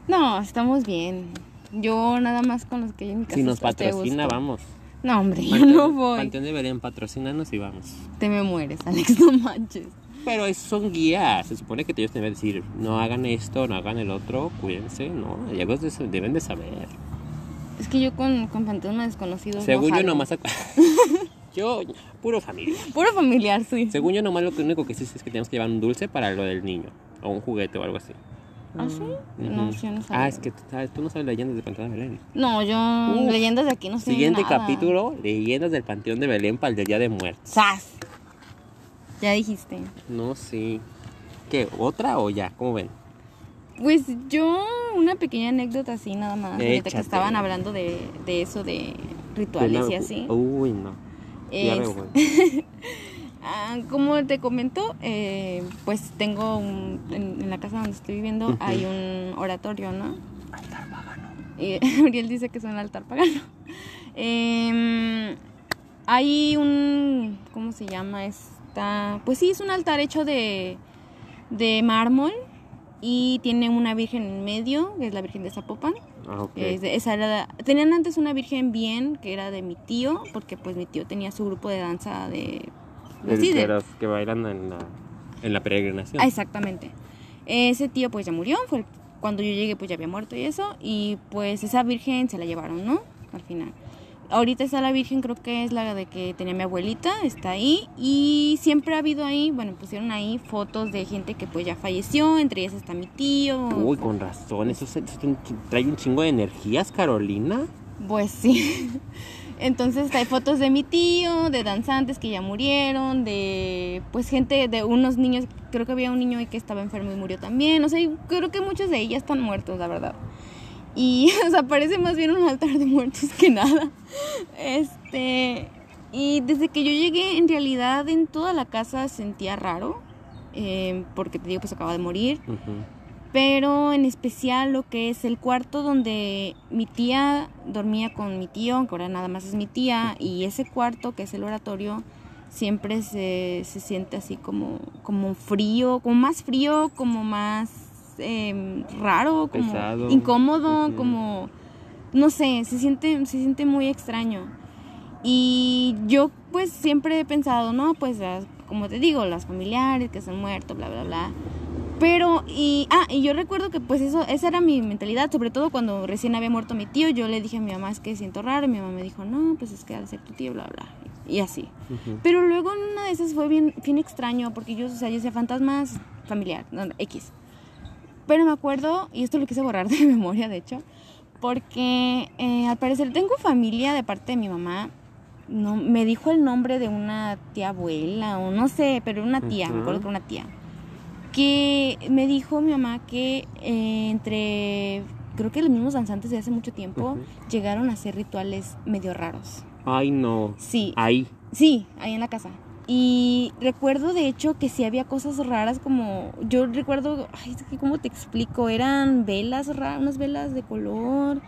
No, estamos bien. Yo nada más con los que hay en mi casa. Si nos patrocina, vamos. No, hombre, yo no voy. Panteón de Belén, patrocínanos y vamos. Te me mueres, Alex, no manches. Pero esos son guías. Se supone que ellos deben decir, no hagan esto, no hagan el otro, cuídense, ¿no? Ellos de- deben de saber. Es que yo con, con Panteón Desconocidos. Según no yo nomás... yo, puro familia. Puro familiar, sí. Según yo nomás lo único que sí es que tenemos que llevar un dulce para lo del niño. O un juguete o algo así. ¿Ah, sí? No, Ujú. sí, yo no sabía. Ah, es que tú, sabes, tú no sabes leyendas del Panteón de Belén. No, yo. Uf. leyendas de aquí no sé. Siguiente nada. capítulo, leyendas del Panteón de Belén para el del Día de Muertos. ¡Sas! Ya dijiste. No sé. ¿Qué? ¿Otra o ya? ¿Cómo ven? Pues yo, una pequeña anécdota así nada más. Ahorita que estaban hablando de, de eso de rituales y así. Uy, no. Ya Es- veo. Ah, como te comento, eh, pues tengo un, en, en la casa donde estoy viviendo hay un oratorio, ¿no? Altar pagano. Uriel dice que es un altar pagano. Em, hay un, ¿cómo se llama Pues sí, es un altar hecho de, de mármol y tiene una virgen en medio, que es la Virgen de Zapopan. Ah, ok. Es de- esa era la- tenían antes una virgen bien, que era de mi tío, porque pues mi tío tenía su grupo de danza de... Así de los que bailan en la, en la peregrinación. Ah, exactamente. Ese tío pues ya murió, fue cuando yo llegué pues ya había muerto y eso, y pues esa virgen se la llevaron, ¿no? Al final. Ahorita está la virgen, creo que es la de que tenía mi abuelita, está ahí, y siempre ha habido ahí, bueno, pusieron ahí fotos de gente que pues ya falleció, entre ellas está mi tío. Uy, con razón. Eso, se- eso trae un chingo de energías, Carolina. Pues sí. Entonces hay fotos de mi tío, de danzantes que ya murieron, de pues gente, de unos niños, creo que había un niño ahí que estaba enfermo y murió también, o sea, creo que muchos de ellos están muertos, la verdad. Y, o sea, parece más bien un altar de muertos que nada. Este, y desde que yo llegué, en realidad en toda la casa sentía raro, eh, porque te digo, pues acaba de morir pero en especial lo que es el cuarto donde mi tía dormía con mi tío, que ahora nada más es mi tía, y ese cuarto que es el oratorio, siempre se, se siente así como, como frío, como más frío, como más em, raro, como Pesado. incómodo, como no sé, se siente, se siente muy extraño. Y yo pues siempre he pensado, no, pues las- como te digo, las familiares que se han muerto, bla, bla, bla. Pero, y, ah, y yo recuerdo que pues eso, esa era mi mentalidad, sobre todo cuando recién había muerto mi tío, yo le dije a mi mamá, es que siento raro, y mi mamá me dijo, no, pues es que al ser tu tío, bla, bla, y así. Pero luego en una de esas fue bien, bien extraño, porque yo, o sea, yo decía fantasmas familiar, no, X. Pero me acuerdo, y esto lo quise borrar de memoria, de hecho, porque eh, al parecer tengo familia de parte de mi mamá. No, me dijo el nombre de una tía abuela, o no sé, pero una tía, me acuerdo que una tía. Que me dijo mi mamá que eh, entre, creo que los mismos danzantes de hace mucho tiempo, llegaron a hacer rituales medio raros. Ay, no. Sí, Ahí. Sí, ahí en la casa. Y recuerdo de hecho que sí había cosas raras como, yo recuerdo, ay, es que cómo te explico, eran velas raras, unas velas de color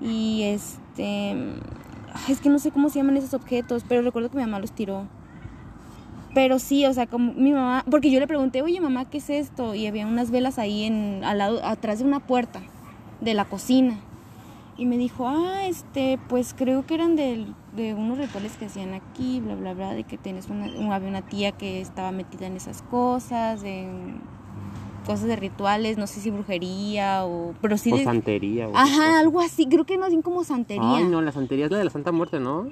y este, es que no sé cómo se llaman esos objetos, pero recuerdo que mi mamá los tiró. Pero sí, o sea, como mi mamá, porque yo le pregunté, oye mamá, ¿qué es esto? Y había unas velas ahí en, al lado, atrás de una puerta de la cocina. Y me dijo, ah, este, pues creo que eran del- de, unos rituales que hacían aquí, bla, bla, bla, de que tienes una, un- había una tía que estaba metida en esas cosas, de cosas de rituales, no sé si brujería o, pero sí O de- santería. o Ajá, cosas. algo así, creo que más bien como santería. Ay, no, la santería es la de la Santa Muerte, ¿no?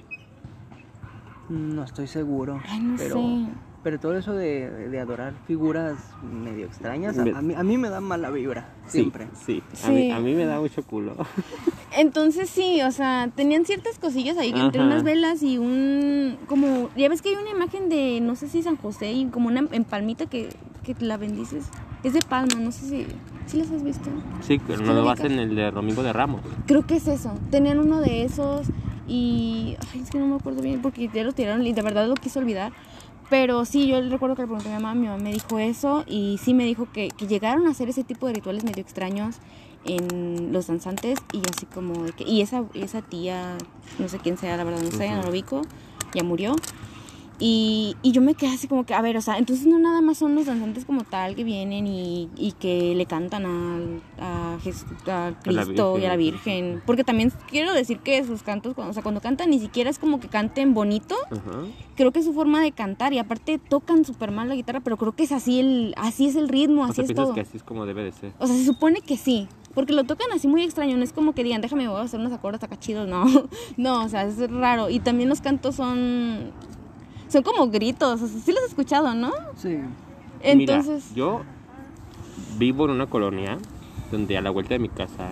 No estoy seguro. Ay, no pero, sé. Pero todo eso de, de adorar figuras medio extrañas, a, a mí, a mí me da mala vibra. Siempre. Sí, sí. A, Sí. mí, a mí me da mucho culo. Entonces sí, o sea, tenían ciertas cosillas ahí, entre unas velas y un, como, ya ves que hay una imagen de, no sé si San José, y como una en palmita que, que la bendices. Es de palma, no sé si, si las has visto. Sí, Sí, no lo hacen el de Domingo de Ramos. Creo que es eso. Tenían uno de esos y, ay, es que no me acuerdo bien porque ya lo tiraron y de verdad lo quise olvidar. Pero sí, yo recuerdo que le pregunté a mi mamá, mi mamá me dijo eso y sí me dijo que, que llegaron a hacer ese tipo de rituales medio extraños en los danzantes y así como de que, y esa, esa tía, no sé quién sea, la verdad no sé, no Ujú. lo ubico, ya murió. Y, y yo me quedé así como que, a ver, o sea, entonces no nada más son los danzantes como tal que vienen y, y que le cantan al, a, a Cristo y a la Virgen. Porque también quiero decir que sus cantos, cuando, o sea, cuando cantan ni siquiera es como que canten bonito, Ajá. creo que es su forma de cantar y aparte tocan súper mal la guitarra, pero creo que es así el, así es el ritmo, O así sea, es todo. que así es como debe de ser. O sea, se supone que sí. Porque lo tocan así muy extraño, no es como que digan, déjame, voy a hacer unos acordes acá chidos, no. No, o sea, es raro. Y también los cantos son. Son como gritos, o sea, sí los he escuchado, ¿no? Sí. Entonces. Mira, yo vivo en una colonia donde a la vuelta de mi casa,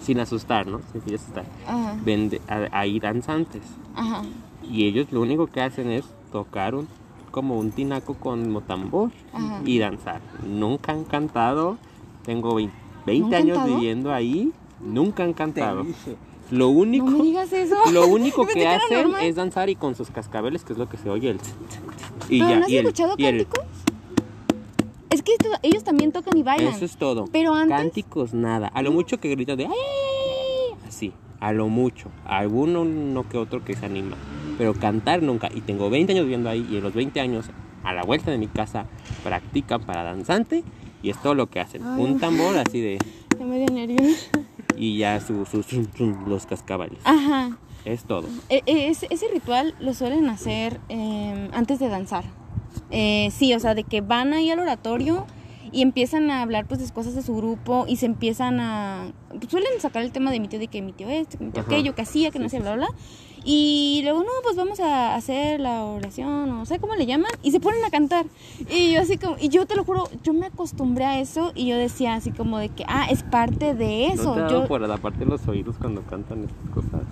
sin asustar, ¿no? Sin asustar, Ajá, vende, a- hay danzantes. ajá. Y ellos lo único que hacen es tocar un, como un tinaco con motambor Ajá. y danzar. Nunca han cantado. Tengo 20, 20 ¿No han años cantado? viviendo ahí. Nunca han Te cantado. dije. Lo único, No me digas eso. lo único que hacen normal. es danzar y con sus cascabeles, que es lo que se oye el y ¿Pero ya, no has y el- escuchado el- cánticos? Es que esto- ellos también tocan y bailan. Eso es todo. Pero antes- Cánticos, nada. A lo mucho que gritan de ¡ay! ay, ay", Así, a lo mucho. Alguno no que otro que se anima. Pero cantar nunca. Y tengo 20 años viviendo ahí y en los 20 años, a la vuelta de mi casa, practican para danzante y es todo lo que hacen. Ay. Un tambor así de... Ya me dio nervios. Y ya sus su, zum, los cascabeles. Ajá. Es todo. E- e- Ese, ese ritual lo suelen hacer eh, antes de danzar. Eh, sí, o sea, de que van ahí al oratorio y empiezan a hablar pues de cosas de su grupo y se empiezan a... pues, suelen sacar el tema de mi tío, de que mi tío esto, que mi tío Ajá. aquello, que hacía, que no sí, bla, bla. Y luego, no, pues vamos a hacer la oración, o sé cómo le llaman, y se ponen a cantar. Y yo así como, y yo te lo juro, yo me acostumbré a eso y yo decía así como de que, ah, es parte de eso. ¿No te ha yo, dado por la parte de los oídos cuando cantan estas cosas?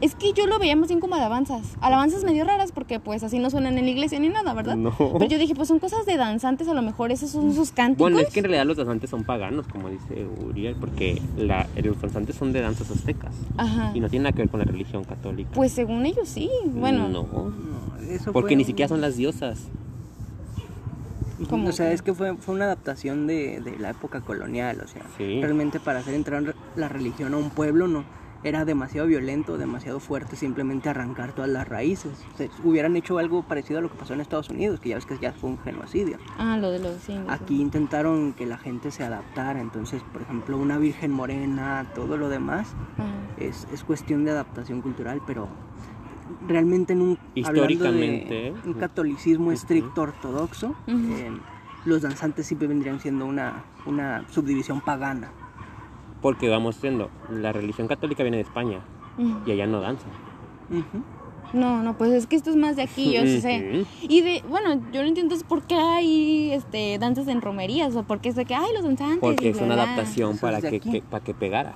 Es que yo lo veía más bien como alabanzas. Alabanzas medio raras porque pues así no suenan en la iglesia ni nada, ¿verdad? No. Pero yo dije, pues son cosas de danzantes, a lo mejor esos son sus cánticos. Bueno, es que en realidad los danzantes son paganos, como dice Uriel, porque la, los danzantes son de danzas aztecas Ajá. y no tiene nada que ver con la religión católica. Pues según ellos sí. Bueno, No, No, eso porque fue ni siquiera son las diosas. ¿Cómo O sea, es que fue, fue una adaptación de, de la época colonial, o sea, Sí. realmente para hacer entrar la religión a un pueblo no, era demasiado violento, demasiado fuerte simplemente arrancar todas las raíces. O sea, hubieran hecho algo parecido a lo que pasó en Estados Unidos, que ya ves que ya fue un genocidio. Ah, lo de los lo- Aquí intentaron que la gente se adaptara, entonces, por ejemplo, una virgen morena, todo lo demás, Ah, es, es cuestión de adaptación cultural, pero realmente en un, hablando de Históricamente. un catolicismo estricto ortodoxo, eh, los danzantes siempre vendrían siendo una, una subdivisión pagana. Porque vamos siendo, la religión católica viene de España y allá no danzan. Ujú. No, no, pues es que esto es más de aquí, yo sí sé. Y de, bueno, yo no entiendo es por qué hay este, danzas en romerías o por qué es de que, ay, los danzantes. Porque y es una adaptación Eso para que, para que pegara.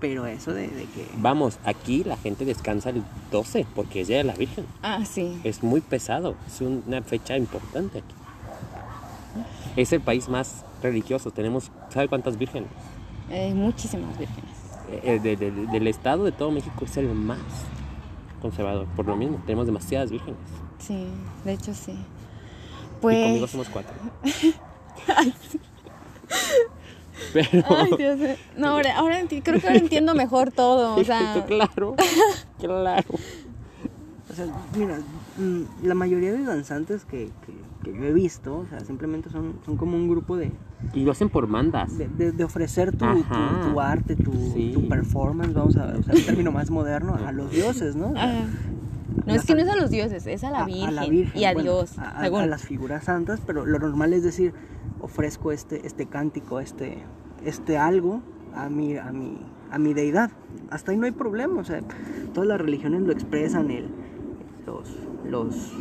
Pero eso de, de que... Vamos, aquí la gente descansa el 12 porque es Día de la Virgen. Ah, sí. Es muy pesado, es una fecha importante aquí. Es el país más religioso, tenemos, ¿sabe cuántas vírgenes? Eh, muchísimas vírgenes. Eh, de- de- de- del estado de todo México es el más conservador, por lo mismo, tenemos demasiadas vírgenes. Sí, de hecho sí. Y Pues. conmigo somos cuatro. Pero... Ay, Dios mío. No, ahora, ahora enti- creo que ahora entiendo mejor todo. O sea, claro, claro. O sea, mira, mm, la mayoría de danzantes que, que- que yo he visto, o sea, simplemente son, son como un grupo de, Y lo hacen por mandas. de, de- de ofrecer tu, Ajá. tu- tu arte, tu, Sí. tu performance, vamos a usar un término más moderno, a los dioses, ¿no? Sea, ah, no es que no es a los dioses, es a la a- Virgen, Virgen, y a bueno, Dios. a, a- según. a las figuras santas, pero lo normal es decir, ofrezco este, este cántico, este, este algo a mi, a, mi, a mi deidad. Hasta ahí no hay problema, o sea, todas las religiones lo expresan, el, los, los,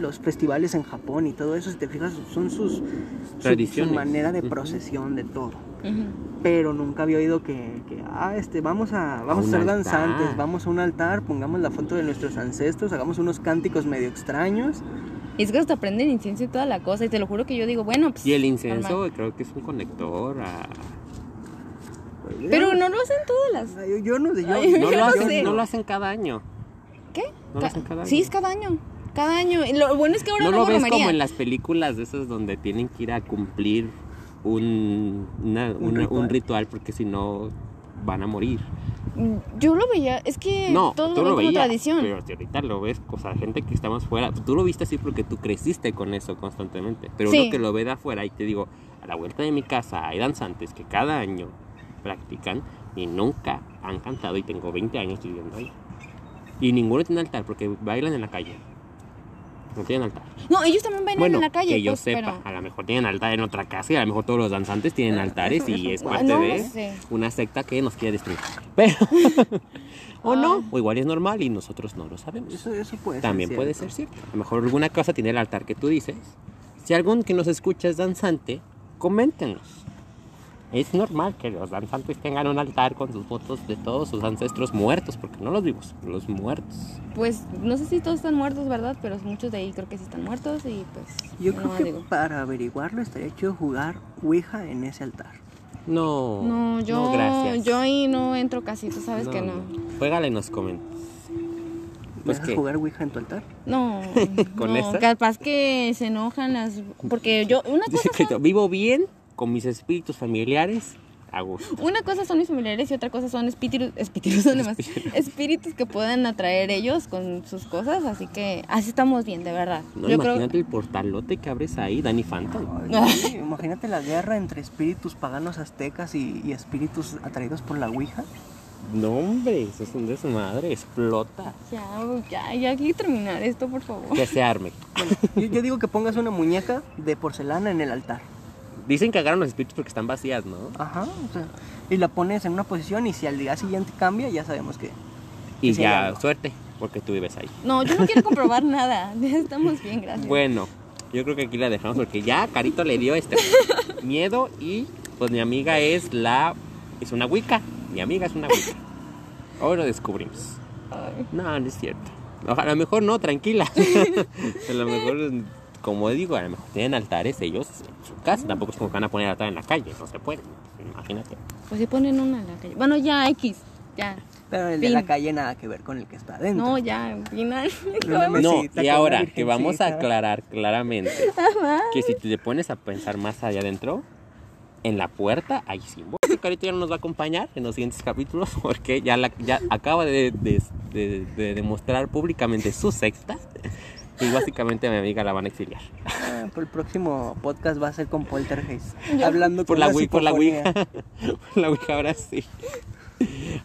los festivales en Japón y todo eso, si te fijas, son sus su- su, Tradiciones. manera de procesión de todo. Ujú. Pero nunca había oído que, que, ah, este, vamos a, vamos a, un ser altar. danzantes, vamos a un altar, pongamos la foto de nuestros ancestros, hagamos unos cánticos medio extraños. Es que hasta prenden incienso y toda la cosa. Y te lo juro que yo digo, bueno, pues. Y el incienso normal. creo que es un conector a... Pero no lo hacen todas las. Yo, yo no sé, yo, Ay, No yo lo, hacen, sé. no lo hacen cada año. ¿Qué? No lo hacen cada Sí, año. es cada año. Cada año. Y lo bueno es que ahora No no, lo ves romería. como en las películas de esas donde tienen que ir a cumplir un, una- Un una- un ritual. ritual porque si no van a morir. Yo lo veía, es que No, todo tú lo lo ven como tradición. pero si ahorita lo ves, o sea, gente que estamos fuera, tú lo viste así porque tú creciste con eso constantemente, pero Sí. uno que lo ve de afuera y te digo, a la vuelta de mi casa hay danzantes que cada año practican y nunca han cantado y tengo 20 años viviendo ahí. Y ninguno tiene altar porque bailan en la calle. No tienen altar. No, ellos también bailan Bueno, en la calle. que yo pues, sepa, pero- a lo mejor tienen altar en otra casa y a lo mejor todos los danzantes tienen Ah, altares eso- y es parte no de sé. una secta que nos quiere destruir. Pero, o no, Ah. o igual es normal y nosotros no lo sabemos. Eso, eso puede También ser puede ser cierto. A lo mejor alguna cosa tiene el altar que tú dices. Si algún que nos escucha es danzante, coméntenos. Es normal que los danzantes tengan un altar con sus fotos de todos sus ancestros muertos, porque no los vivos, los muertos. Pues no sé si todos están muertos, ¿verdad? Pero muchos de ahí creo que sí están muertos y pues. Yo no creo que digo. para averiguarlo estaría chido jugar Ouija en ese altar. No. No, yo, gracias. yo ahí no entro casi, tú sabes que no. Juégala y nos comentas. ¿Me Pues que jugar Ouija en tu altar? No, ¿Con no, esa? capaz que se enojan las... Porque yo, una cosa, Dice que son, vivo bien con mis espíritus familiares a gusto. una cosa son mis familiares y otra cosa son espíritus, espíritus, son demás, espíritus que puedan atraer ellos con sus cosas, así que así estamos bien, de verdad. No, yo imagínate el portalote que abres ahí, Danny Phantom. Ay, sí, imagínate la guerra entre espíritus paganos aztecas y, y espíritus atraídos por la Ouija. No, hombre, eso es un desmadre, explota. Ya, ya, ya hay que terminar esto, por favor. Que se arme. Bueno, yo, yo digo que pongas una muñeca de porcelana en el altar. Dicen que agarran los espíritus porque están vacías, ¿no? Ajá, o sea, y la pones en una posición y si al día siguiente cambia, ya sabemos que... Y ya, suerte, porque tú vives ahí. No, yo no quiero comprobar nada, estamos bien, gracias. Bueno, yo creo que aquí la dejamos porque ya Carito le dio este miedo y pues mi amiga es la... es una wicca. Mi amiga es una wicca. Hoy lo descubrimos. Ay. No, no es cierto. A lo mejor no, tranquila. a lo mejor, como digo, a lo mejor tienen altares ellos en su casa. Tampoco es como que van a poner altar en la calle, no se puede. Imagínate. Pues si ponen una en la calle. Bueno, ya, X, ya. Pero el de la calle nada que ver con el que está adentro. No, ya, final. No y ahora que vamos a aclarar claramente que si te pones a pensar más allá adentro, en la puerta hay símbolos. Carito ya no nos va a acompañar en los siguientes capítulos porque ya, la, ya acaba de, de- de- de demostrar públicamente su secta y básicamente a mi amiga la van a exiliar. Ah, por el próximo podcast va a ser con Poltergeist. Hablando Por con la, Wii, por la Ouija. por la Ouija, ahora sí.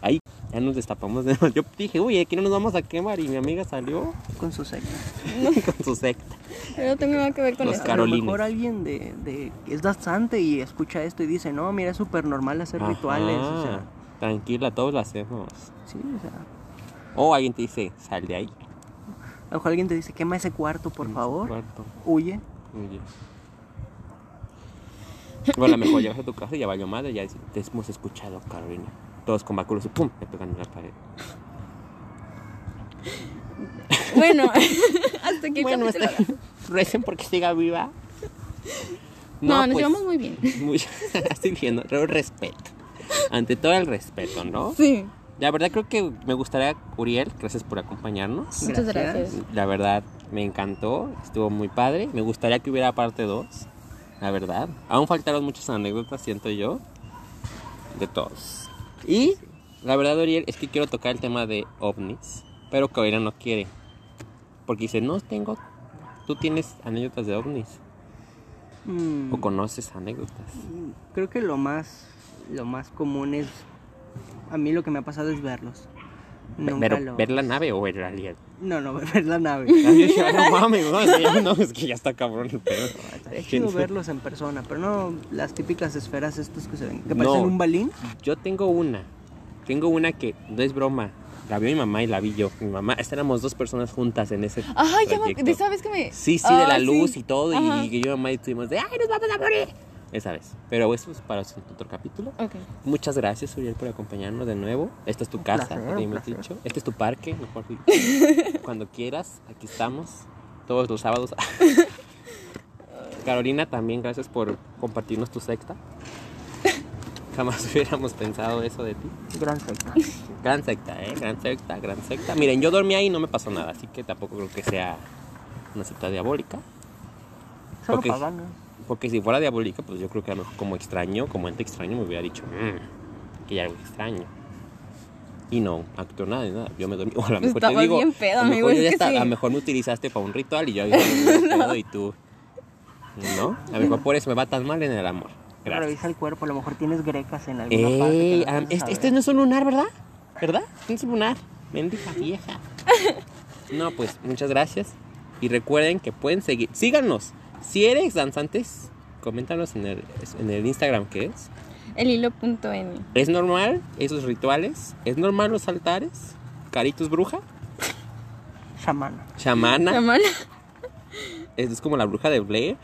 Ahí ya nos destapamos. de- Yo dije, uy, aquí no nos vamos a quemar y mi amiga salió Con su secta. con su secta. Pero no tengo nada que ver con Los eso. A lo mejor alguien de, de es bastante y escucha esto y dice, no, mira, es súper normal hacer rituales. O sea. Tranquila, todos lo hacemos. sí, o sea. O alguien te dice, sal de ahí. A lo mejor alguien te dice, quema ese cuarto, por favor. Cuarto. Huye. Muy bien. Bueno, a lo mejor llegas a tu casa y ya valió madre, ya te hemos escuchado, Carolina. Todos con báculos y pum, me pegan en la pared. Bueno, hasta que Bueno, está... recen porque siga viva. No, nos pues, llevamos muy bien. mucho- Estoy viendo, pero respeto. Ante todo el respeto, ¿no? Sí. La verdad creo que me gustaría, Uriel, gracias por acompañarnos. Muchas Gracias. La verdad me encantó, estuvo muy padre. Me gustaría que hubiera parte 2, la verdad. Aún faltaron muchas anécdotas, siento yo, de todos. Y la verdad, Uriel, es que quiero tocar el tema de ovnis, pero Carolina no quiere. Porque dice, no tengo, tú tienes anécdotas de ovnis Mm, o conoces anécdotas. creo que lo más, lo más común es, a mí lo que me ha pasado es verlos. Nunca Pero, lo- ¿ver la nave o ver el alien? No, no, ver la nave. Ah, yo "Ah, no mames, no, es que ya, no, es que ya está cabrón el pedo. Chido verlos en persona, pero no las típicas esferas estas que se ven, que No. parecen un balín. Yo tengo una. Tengo una que no es broma. La vio mi mamá y la vi yo. Mi mamá, éramos dos personas juntas en ese. Ay, ya me, vez que me. Sí, sí, de la Ah, luz sí. y todo. Ajá. Y, y yo y mi mamá estuvimos de, ¡ay, nos vamos a morir! Esa vez. Pero eso es para otro capítulo. Ok. Muchas gracias, Uriel, por acompañarnos de nuevo. Esta es tu casa, placer, te hemos dicho. Este es tu parque, mejor. Cuando quieras, aquí estamos. Todos los sábados. Carolina, también gracias por compartirnos tu secta. Jamás hubiéramos pensado eso de ti. Gran secta. Gran secta, ¿eh? Gran secta, gran secta. Miren, yo dormí ahí y no me pasó nada, así que tampoco creo que sea una secta diabólica. Solo Ok. pagana. Porque si fuera diabólica, pues yo creo que a lo mejor como extraño, como ente extraño, me hubiera dicho "Mm, que hay algo extraño. Y no, actuó nada de nada. Yo me dormí. O a lo mejor te Estabas digo. bien pedo, a lo mejor sí. A lo mejor me utilizaste para un ritual y yo había pedo y tú. ¿No? A lo mejor por eso me va tan mal en el amor. Gracias. Revisa el cuerpo, a lo mejor tienes grecas en alguna parte. Ey, no alcanzas a este, este no es un lunar, ¿verdad? ¿Verdad? No es un lunar. Bendita vieja. No, pues muchas gracias. Y recuerden que pueden seguir. Síganos. Si eres danzantes, coméntanos en el, en el Instagram que es. El hilo.n. ¿Es normal esos rituales? ¿Es normal los altares? ¿Caritos bruja? Chamana. ¿Chamana? Chamana. Es, es como la bruja de Blair.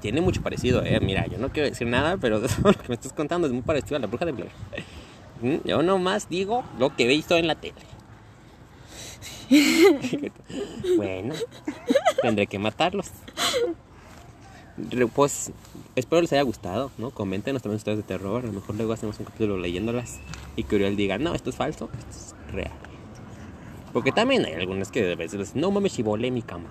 Tiene mucho parecido, eh. Mira, yo no quiero decir nada, pero lo que me estás contando es muy parecido a la bruja de Blair. Mm, Yo nomás digo lo que he visto en la tele. bueno, tendré que matarlos. Pues espero les haya gustado, ¿no? Coméntenos también historias de terror. A lo mejor luego hacemos un capítulo leyéndolas y que Uriel diga, no, esto es falso, esto es real. Porque también hay algunas que de veces dicen, no mames, si volé mi cama.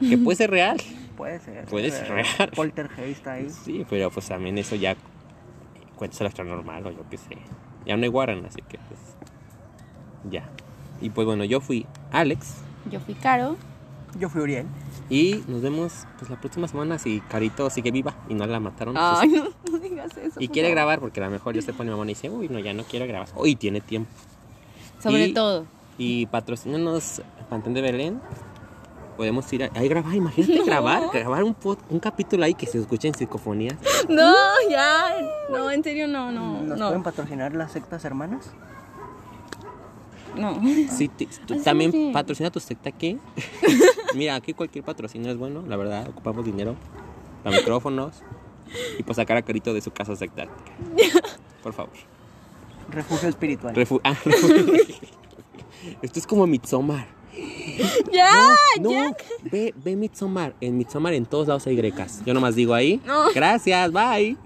Que puede ser real. Puede ser. Puede ser real. Poltergeist ahí. Sí, pero pues también eso ya cuentas el normal o yo qué sé. Ya no hay Warren, así que pues ya. Y pues bueno, yo fui Alex Yo fui Caro. Yo fui Uriel. Y nos vemos pues la próxima semana si Carito sigue viva y no la mataron. pues, Ay, no, no digas eso. y quiere favor. grabar porque a lo mejor ya se pone mamá y dice, uy, no, ya no quiero grabar. Uy, tiene tiempo. Sobre y- todo. Y patrocínanos Pantén de Belén. Podemos ir a, ahí grabar, imagínate grabar, grabar un, pod- un capítulo ahí que se escuche en psicofonía. No, ya. No, en serio, no, no. ¿Nos no. pueden patrocinar las sectas hermanas? No. Sí, tú también patrocina tu secta aquí. Mira, aquí cualquier patrocinio es bueno, la verdad. Ocupamos dinero para micrófonos y para sacar a Carito de su casa sectática. Por favor. Refugio espiritual. Refu- ah, Esto es como Midsommar. Ya, No, ya. ve, ve Midsommar. En Midsommar en todos lados hay grecas. Yo nomás digo ahí. No. Gracias, bye.